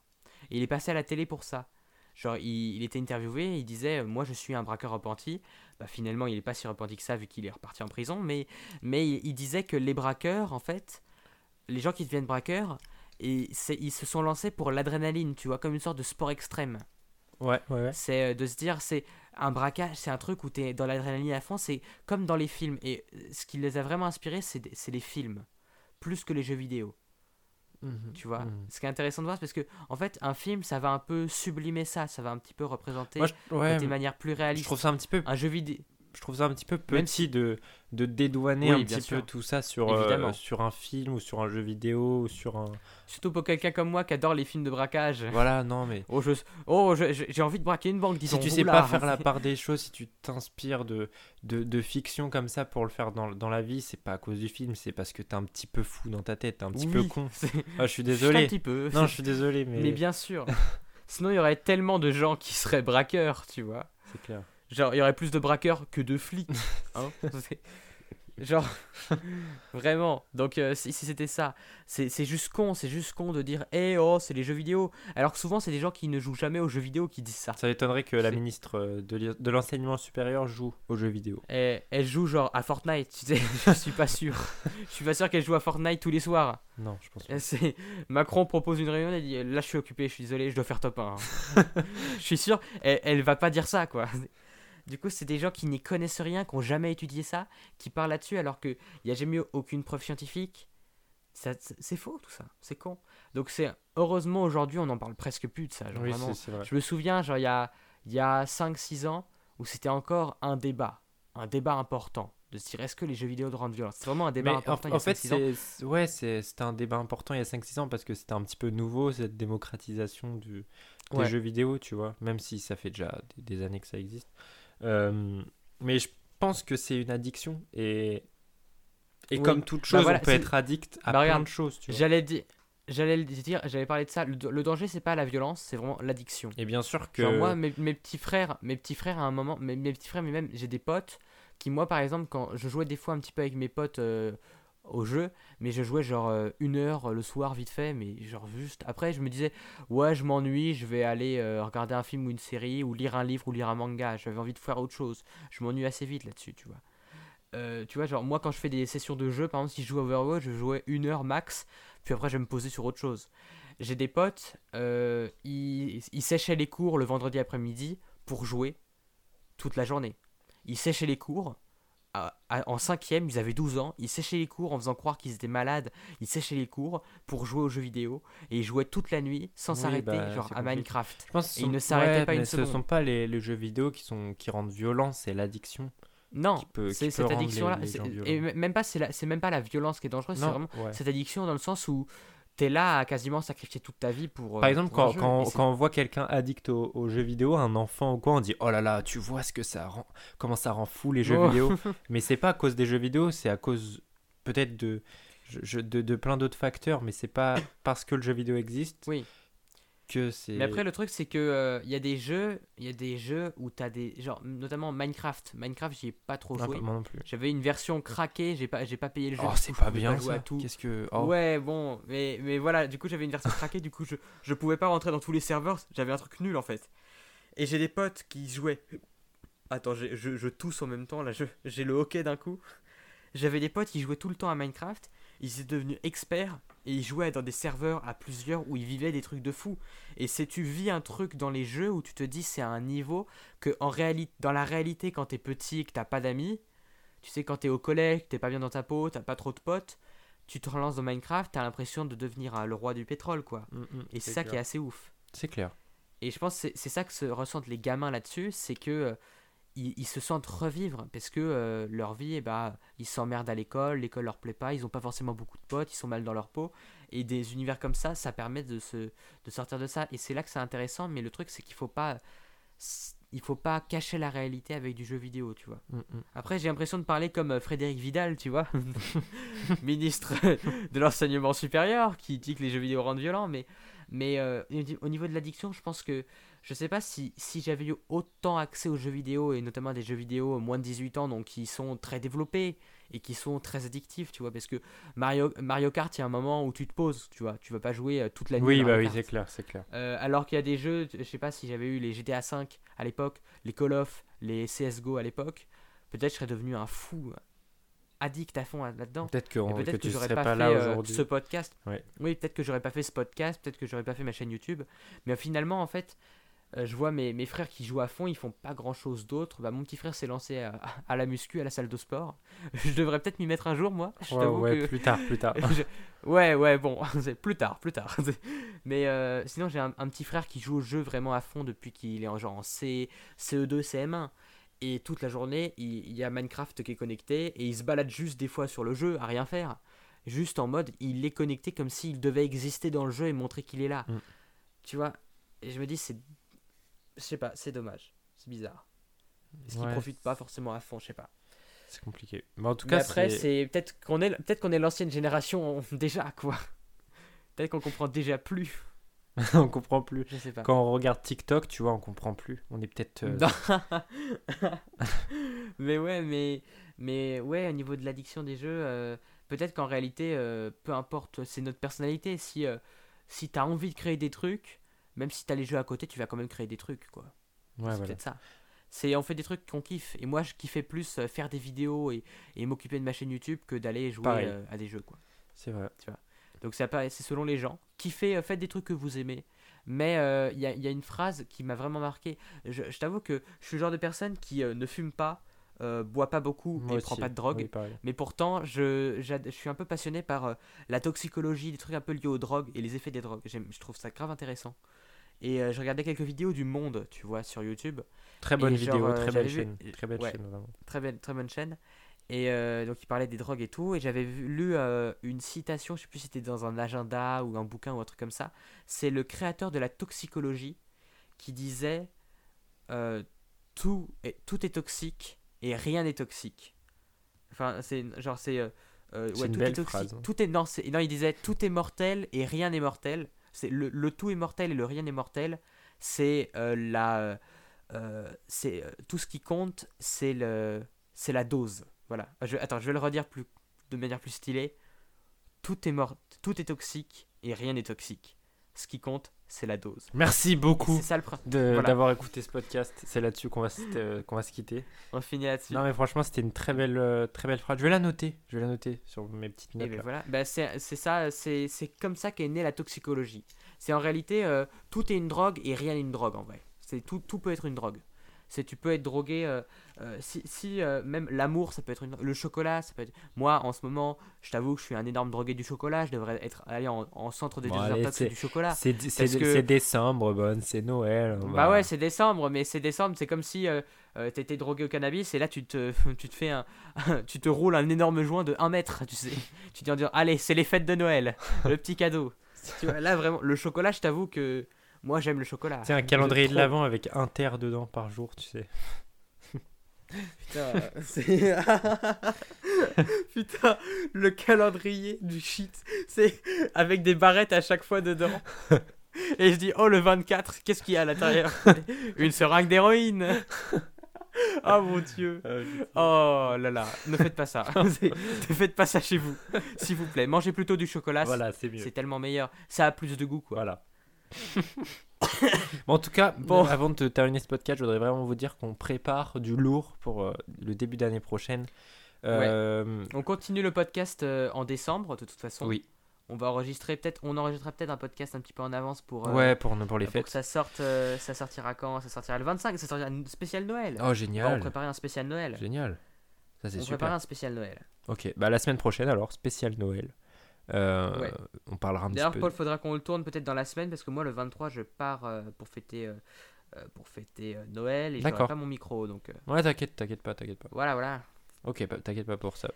Et il est passé à la télé pour ça. Genre, il, il était interviewé, il disait Moi, je suis un braqueur repenti. Bah, finalement, il n'est pas si repenti que ça, vu qu'il est reparti en prison. Mais, mais il, disait que les braqueurs, en fait, les gens qui deviennent braqueurs, et ils se sont lancés pour l'adrénaline, tu vois, comme une sorte de sport extrême. Ouais, ouais, ouais. C'est euh, de se dire, c'est un braquage, c'est un truc où tu es dans l'adrénaline à fond, c'est comme dans les films. Et euh, ce qui les a vraiment inspirés, c'est les films, plus que les jeux vidéo. Mhm. Tu vois, Mhm. ce qui est intéressant de voir, c'est parce que en fait, un film, ça va un peu sublimer ça, ça va un petit peu représenter Moi, je, ouais, de manière plus je réaliste. trouve ça un petit peu Un jeu vidéo. Je trouve ça un petit peu petit de, de dédouaner Oui, un petit peu tout ça sur, euh, sur un film ou sur un jeu vidéo ou sur un... Surtout pour quelqu'un comme moi qui adore les films de braquage. Voilà, non mais... Oh, je, oh, je- j'ai envie de braquer une banque, disons. Si tu sais pas faire la (laughs) part des choses, si tu t'inspires de, de, de fiction comme ça pour le faire dans, dans la vie, c'est pas à cause du film, c'est parce que t'es un petit peu fou dans ta tête, t'es un petit peu con. Ah, je suis Juste un désolé. petit peu. Non, je suis désolé, mais, Mais bien sûr. (laughs) Sinon, il y aurait tellement de gens qui seraient braqueurs, tu vois. c'est clair. Genre, il y aurait plus de braqueurs que de flics. hein. (laughs) Genre, (laughs) vraiment. Donc, euh, si, si c'était ça, c'est juste con, c'est juste con de dire, eh oh, c'est les jeux vidéo. Alors que souvent, c'est des gens qui ne jouent jamais aux jeux vidéo qui disent ça. Ça m'étonnerait que la ministre euh, de l'enseignement supérieur joue aux jeux vidéo. Et elle joue genre à Fortnite, tu sais, (laughs) je suis pas sûr. Je suis pas sûr qu'elle joue à Fortnite tous les soirs. Non, je pense pas. Macron propose une réunion, elle dit là je suis occupé, je suis désolé, je dois faire top 1. hein. je suis sûr, elle, elle va pas dire ça quoi. Du coup, c'est des gens qui n'y connaissent rien, qui ont jamais étudié ça, qui parlent là-dessus alors qu'il n'y a jamais eu aucune preuve scientifique. C'est faux tout ça, c'est con. Donc c'est heureusement aujourd'hui on en parle presque plus de ça. Genre, Oui, vraiment. c'est c'est vrai. Je me souviens, genre il y a, y a 5-6 ans, où c'était encore un débat, un débat important, de se dire est-ce que les jeux vidéo rendent violents? C'est vraiment un débat Mais en, important. il y en a fait, 5-6 ans. c'est ouais, c'était un débat important il y a 5-6 ans parce que c'était un petit peu nouveau cette démocratisation du, des Ouais. jeux vidéo, tu vois, même si ça fait déjà des, des années que ça existe. Euh, mais je pense que c'est une addiction et, et Oui. comme toute Bah chose, voilà, on peut être addict à Bah plein regarde, de choses. J'allais dire, j'allais le dire, j'allais parler de ça. Le, le danger, c'est pas la violence, c'est vraiment l'addiction. Et bien sûr que Genre moi, mes, mes petits frères, mes petits frères à un moment, mes, mes petits frères, mais même j'ai des potes qui, moi par exemple, quand je jouais des fois un petit peu avec mes potes euh, au jeu, mais je jouais genre euh, une heure euh, le soir vite fait, mais genre juste après je me disais ouais je m'ennuie, je vais aller euh, regarder un film ou une série ou lire un livre ou lire un manga, j'avais envie de faire autre chose. Je m'ennuie assez vite là-dessus, tu vois. Tu vois, genre moi quand je fais des sessions de jeu, par exemple si je joue Overwatch, je jouais une heure max, puis après je me poser sur autre chose. J'ai des potes, ils, ils séchaient les cours le vendredi après-midi pour jouer toute la journée. Ils séchaient les cours. En cinquième, ils avaient 12 ans. Ils séchaient les cours en faisant croire qu'ils étaient malades. Ils séchaient les cours pour jouer aux jeux vidéo. Et ils jouaient toute la nuit sans Oui, s'arrêter, bah, genre à. Minecraft. je pense et ce ils ne s'arrêtaient ouais, pas une Ce seconde. sont pas les, les jeux vidéo qui, sont, qui rendent violents, c'est l'addiction. Non, c'est cette addiction-là. Et même pas, c'est même pas la violence qui est dangereuse, c'est Non, vraiment ouais. cette addiction dans le sens où t'es là à quasiment sacrifier toute ta vie pour. Par euh, exemple, pour un quand, jeu. quand, on voit quelqu'un addict aux, aux jeux vidéo, un enfant ou quoi, on dit oh là là, tu vois ce que ça rend, comment ça rend fou les jeux Oh. vidéo. (laughs) Mais c'est pas à cause des jeux vidéo, c'est à cause peut-être de, de, de plein d'autres facteurs, mais c'est pas parce que le jeu vidéo existe Oui. Que c'est. Mais après, le truc, c'est que euh, il y a des jeux, il y a des jeux où t'as des. Genre, notamment Minecraft. Minecraft, j'y ai pas trop Ah, joué. moi non plus. J'avais une version craquée, j'ai pas, j'ai pas payé le jeu. Oh, c'est pas bien jouer ça. à tout. Qu'est-ce que. oh. Ouais, bon, mais, mais voilà, du coup, j'avais une version craquée, du coup, je, je pouvais pas rentrer dans tous les serveurs, j'avais un truc nul en fait. Et j'ai des potes qui jouaient. Attends, j'ai- je, je tousse en même temps, là, je- j'ai le hockey d'un coup. J'avais des potes qui jouaient tout le temps à Minecraft, ils étaient devenus experts et ils jouaient dans des serveurs à plusieurs où ils vivaient des trucs de fou. Et c'est tu vis un truc dans les jeux où tu te dis c'est à un niveau que en réalité, dans la réalité, quand t'es petit et que t'as pas d'amis, tu sais, quand t'es au collège, que t'es pas bien dans ta peau, t'as pas trop de potes, tu te relances dans Minecraft, t'as l'impression de devenir euh, le roi du pétrole, quoi. Mm, mm, Et c'est ça qui est assez ouf. C'est clair. Et je pense c'est ça que se ressentent les gamins là-dessus, c'est que euh, ils, ils se sentent revivre parce que euh, leur vie, eh bah, ils s'emmerdent à l'école, l'école leur plaît pas, ils ont pas forcément beaucoup de potes, ils sont mal dans leur peau. Et des univers comme ça, ça permet de, se, de sortir de ça. Et c'est là que c'est intéressant, mais le truc, c'est qu'il faut pas. Il faut pas cacher la réalité avec du jeu vidéo, tu vois. Mm, mm. Après, j'ai l'impression de parler comme euh, Frédéric Vidal, tu vois, (laughs) ministre de l'enseignement supérieur, qui dit que les jeux vidéo rendent violents, mais, mais euh, au niveau de l'addiction, je pense que je sais pas si, si j'avais eu autant accès aux jeux vidéo, et notamment des jeux vidéo moins de 18 ans, donc qui sont très développés et qui sont très addictifs, tu vois, parce que Mario, Mario Kart, il y a un moment où tu te poses, tu vois, tu vas pas jouer euh, toute la nuit. Oui, Mario bah oui, c'est clair, c'est clair. Euh, alors qu'il y a des jeux, je sais pas si j'avais eu les GTA V à l'époque, les Call of, les CSGO à l'époque, peut-être je serais devenu un fou addict à fond là- là-dedans. Peut-être que, peut-être que que, tu j'aurais serais pas, pas fait là euh, aujourd'hui. ce podcast. Ouais. Oui, peut-être que j'aurais pas fait ce podcast, peut-être que j'aurais pas fait ma chaîne YouTube. Mais finalement, en fait, euh, je vois mes, mes frères qui jouent à fond, ils font pas grand-chose d'autre. Bah, mon petit frère s'est lancé à, à la muscu, à la salle de sport. (laughs) je devrais peut-être m'y mettre un jour, moi. Je Ouais, ouais, que... plus tard, plus tard. (laughs) Je- Ouais, ouais, bon, (laughs) c'est plus tard, plus tard. Mais euh, sinon, j'ai un, un petit frère qui joue au jeu vraiment à fond depuis qu'il est en genre en C, CE2, CM1. Et toute la journée, il, il y a Minecraft qui est connecté et il se balade juste des fois sur le jeu à rien faire. Juste en mode, il est connecté comme s'il devait exister dans le jeu et montrer qu'il est là. Mm. Tu vois? Et je me dis, c'est. Je sais pas, c'est dommage. C'est bizarre. Parce qu'il Ouais, profite pas forcément à fond, je sais pas. C'est compliqué. Mais en tout Mais cas, après, c'est- peut-être qu'on est, peut-être qu'on est l'ancienne génération (laughs) déjà, quoi. Peut-être qu'on comprend déjà plus. (laughs) on comprend plus. Je sais pas. Quand on regarde TikTok, tu vois, on comprend plus. On est peut-être. euh, (laughs) mais ouais, mais Mais ouais, au niveau de l'addiction des jeux, euh, peut-être qu'en réalité, euh, peu importe, c'est notre personnalité. Si, si t'as envie de créer des trucs, même si t'as les jeux à côté, tu vas quand même créer des trucs, quoi. Ouais, c'est voilà. peut-être ça. C'est on fait des trucs qu'on kiffe. Et moi, je kiffais plus euh, faire des vidéos et, et m'occuper de ma chaîne YouTube que d'aller jouer euh, à des jeux, quoi. C'est vrai. Donc ça c'est selon les gens. Kiffez, euh, faites des trucs que vous aimez. Mais euh, il y, a, il y a une phrase qui m'a vraiment marqué. Je, je t'avoue que je suis le genre de personne qui euh, ne fume pas, euh, boit pas beaucoup Moi et prend pas de drogue. Oui. Mais pourtant, je, je suis un peu passionné par la toxicologie, des trucs un peu liés aux drogues et les effets des drogues. Je trouve ça grave intéressant. Et euh, je regardais quelques vidéos du Monde, tu vois, sur YouTube. Très bonne Et genre, vidéo, euh, très belle vu- chaîne. Très belle ouais. chaîne. Très belle, très bonne chaîne. Et euh, donc, il parlait des drogues et tout. Et j'avais lu euh, une citation, je sais plus si c'était dans un agenda ou un bouquin ou un truc comme ça. C'est le créateur de la toxicologie qui disait euh, tout, est, tout est toxique et rien n'est toxique. Enfin, c'est genre, c'est. euh, euh, ouais, tout est toxique. phrase. hein. Tout est, non, c'est- non, il disait tout est mortel et rien n'est mortel. Le, tout est mortel et le rien n'est mortel. C'est euh, la. euh, c'est euh, tout ce qui compte, c'est le, c'est la dose. Voilà. Je, attends, je vais le redire de manière plus stylée. Tout est mort, tout est toxique et rien n'est toxique. Ce qui compte, c'est la dose. Merci Et beaucoup voilà. d'avoir écouté ce podcast. C'est là-dessus qu'on va, se- euh, va se quitter. On finit là-dessus. Non mais franchement c'était une très belle, euh, très belle phrase. Je vais la noter. Je vais la noter sur mes petites Et notes. ben là. voilà, bah c'est ça, c'est comme ça qu'est née la toxicologie. C'est en réalité, euh, tout est une drogue et rien n'est une drogue en vrai. Tout, tout peut être une drogue. C'est tu peux être drogué, euh, euh, si, si euh, même l'amour ça peut être une le chocolat ça peut être. Moi en ce moment, je t'avoue que je suis un énorme drogué du chocolat, je devrais être allé en, en centre de Bon, désintox du chocolat. C'est c'est- Parce que- c'est décembre, bonne, c'est Noël. on Bah ouais, c'est décembre, mais c'est décembre, c'est comme si euh, euh, t'étais drogué au cannabis et là tu te, (laughs) tu te fais un, (laughs) tu te roules un énorme joint de 1 mètre, tu sais. Tu te dis en disant, allez, c'est les fêtes de Noël, le petit cadeau. (laughs) Tu vois, là vraiment, le chocolat, je t'avoue que moi j'aime le chocolat. C'est un calendrier de l'avant avec un terre dedans par jour, tu sais. (laughs) Putain, c'est. (laughs) Putain, le calendrier du shit. C'est avec des barrettes à chaque fois dedans. (laughs) Et je dis, oh le 24, qu'est-ce qu'il y a à l'intérieur? Une seringue d'héroïne Oh mon dieu Oh là là, ne faites pas ça. Ne faites pas ça chez vous, s'il vous plaît. Mangez plutôt du chocolat, Voilà, c'est mieux. c'est tellement meilleur. Ça a plus de goût, quoi. Voilà. (laughs) Bon, en tout cas, Bon. avant de terminer ce podcast, je voudrais vraiment vous dire qu'on prépare du lourd pour euh, le début d'année prochaine. Euh, On continue le podcast euh, en décembre, de toute façon. Oui. On va enregistrer peut-être, on enregistrera peut-être un podcast un petit peu en avance pour. euh, Ouais, pour, pour les pour fêtes. que ça sorte, euh, ça sortira quand? Ça sortira le 25, ça sortira un spécial Noël. Oh, On va génial. préparer un spécial Noël. Génial. Ça, c'est On prépare un spécial Noël. Ok, bah la semaine prochaine alors, spécial Noël. Euh, Ouais. On parlera un petit D'ailleurs, peu. Paul, faudra qu'on le tourne peut-être dans la semaine parce que moi, le 23, je pars euh, pour fêter, euh, pour fêter Noël et j'aurai pas mon micro. Donc Ouais, t'inquiète, t'inquiète pas, t'inquiète pas. voilà, voilà. Ok, bah, t'inquiète pas pour ça.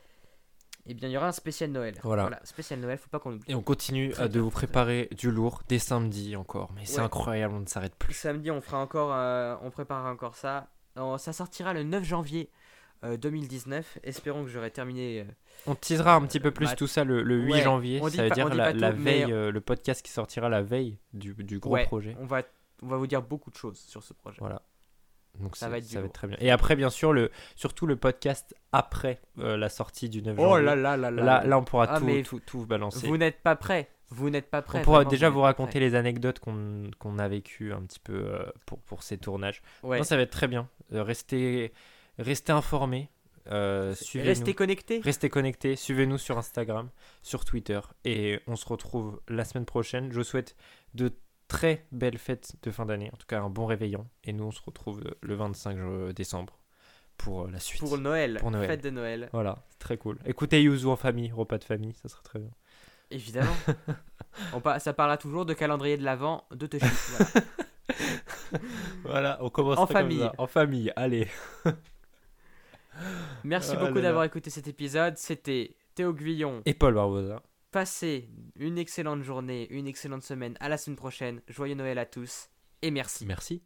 Et bien, il y aura un spécial Noël. Voilà. spécial Noël, faut pas qu'on oublie. Et on continue à de vous préparer du lourd dès samedi encore. Mais c'est incroyable, on ne s'arrête plus. Samedi, on fera encore, on préparera encore ça. Ça sortira le 9 janvier euh, 2019. Espérons que j'aurai terminé. euh, On teasera un petit peu plus tout ça le, le 8 ouais, janvier. Ça veut pas- dire la, mais- veille, euh, le podcast qui sortira la veille du, du gros ouais, projet. On va, on va vous dire beaucoup de choses sur ce projet. Voilà. Donc Ça va être du ça va lourd. être très bien. Et après, bien sûr, le, surtout le podcast après euh, la sortie du 9 Oh janvier. là là là là. Là, là, on pourra Ah, tout, tout, tout balancer. Vous n'êtes pas prêts. Vous n'êtes pas prêts. on pourra déjà vous raconter les anecdotes qu'on qu'on a vécues un petit peu euh, pour, pour ces tournages. Ouais. Non, ça va être très bien. Euh, restez, restez informés. euh, suivez-nous. Restez connectés. Restez connectés, suivez-nous sur Instagram, sur Twitter et on se retrouve la semaine prochaine. Je vous souhaite de très belles fêtes de fin d'année, en tout cas un bon réveillon et nous on se retrouve le- le 25 décembre pour euh, la suite. Pour Noël. Pour Noël. Fête de Noël. Voilà, c'est très cool. Écoutez Yuzu en famille, repas de famille, ça serait très bien. Évidemment. (laughs) On par- ça parlera toujours de calendrier de l'avant de Toshi. Voilà. (laughs) Voilà, on commence En famille. En famille, allez. (laughs) Merci Ah beaucoup d'avoir écouté cet épisode. C'était Théo Guillon. Et Paul Barbosa. Passez une excellente journée, une excellente semaine. À la semaine prochaine. Joyeux Noël à tous. Et merci. Merci.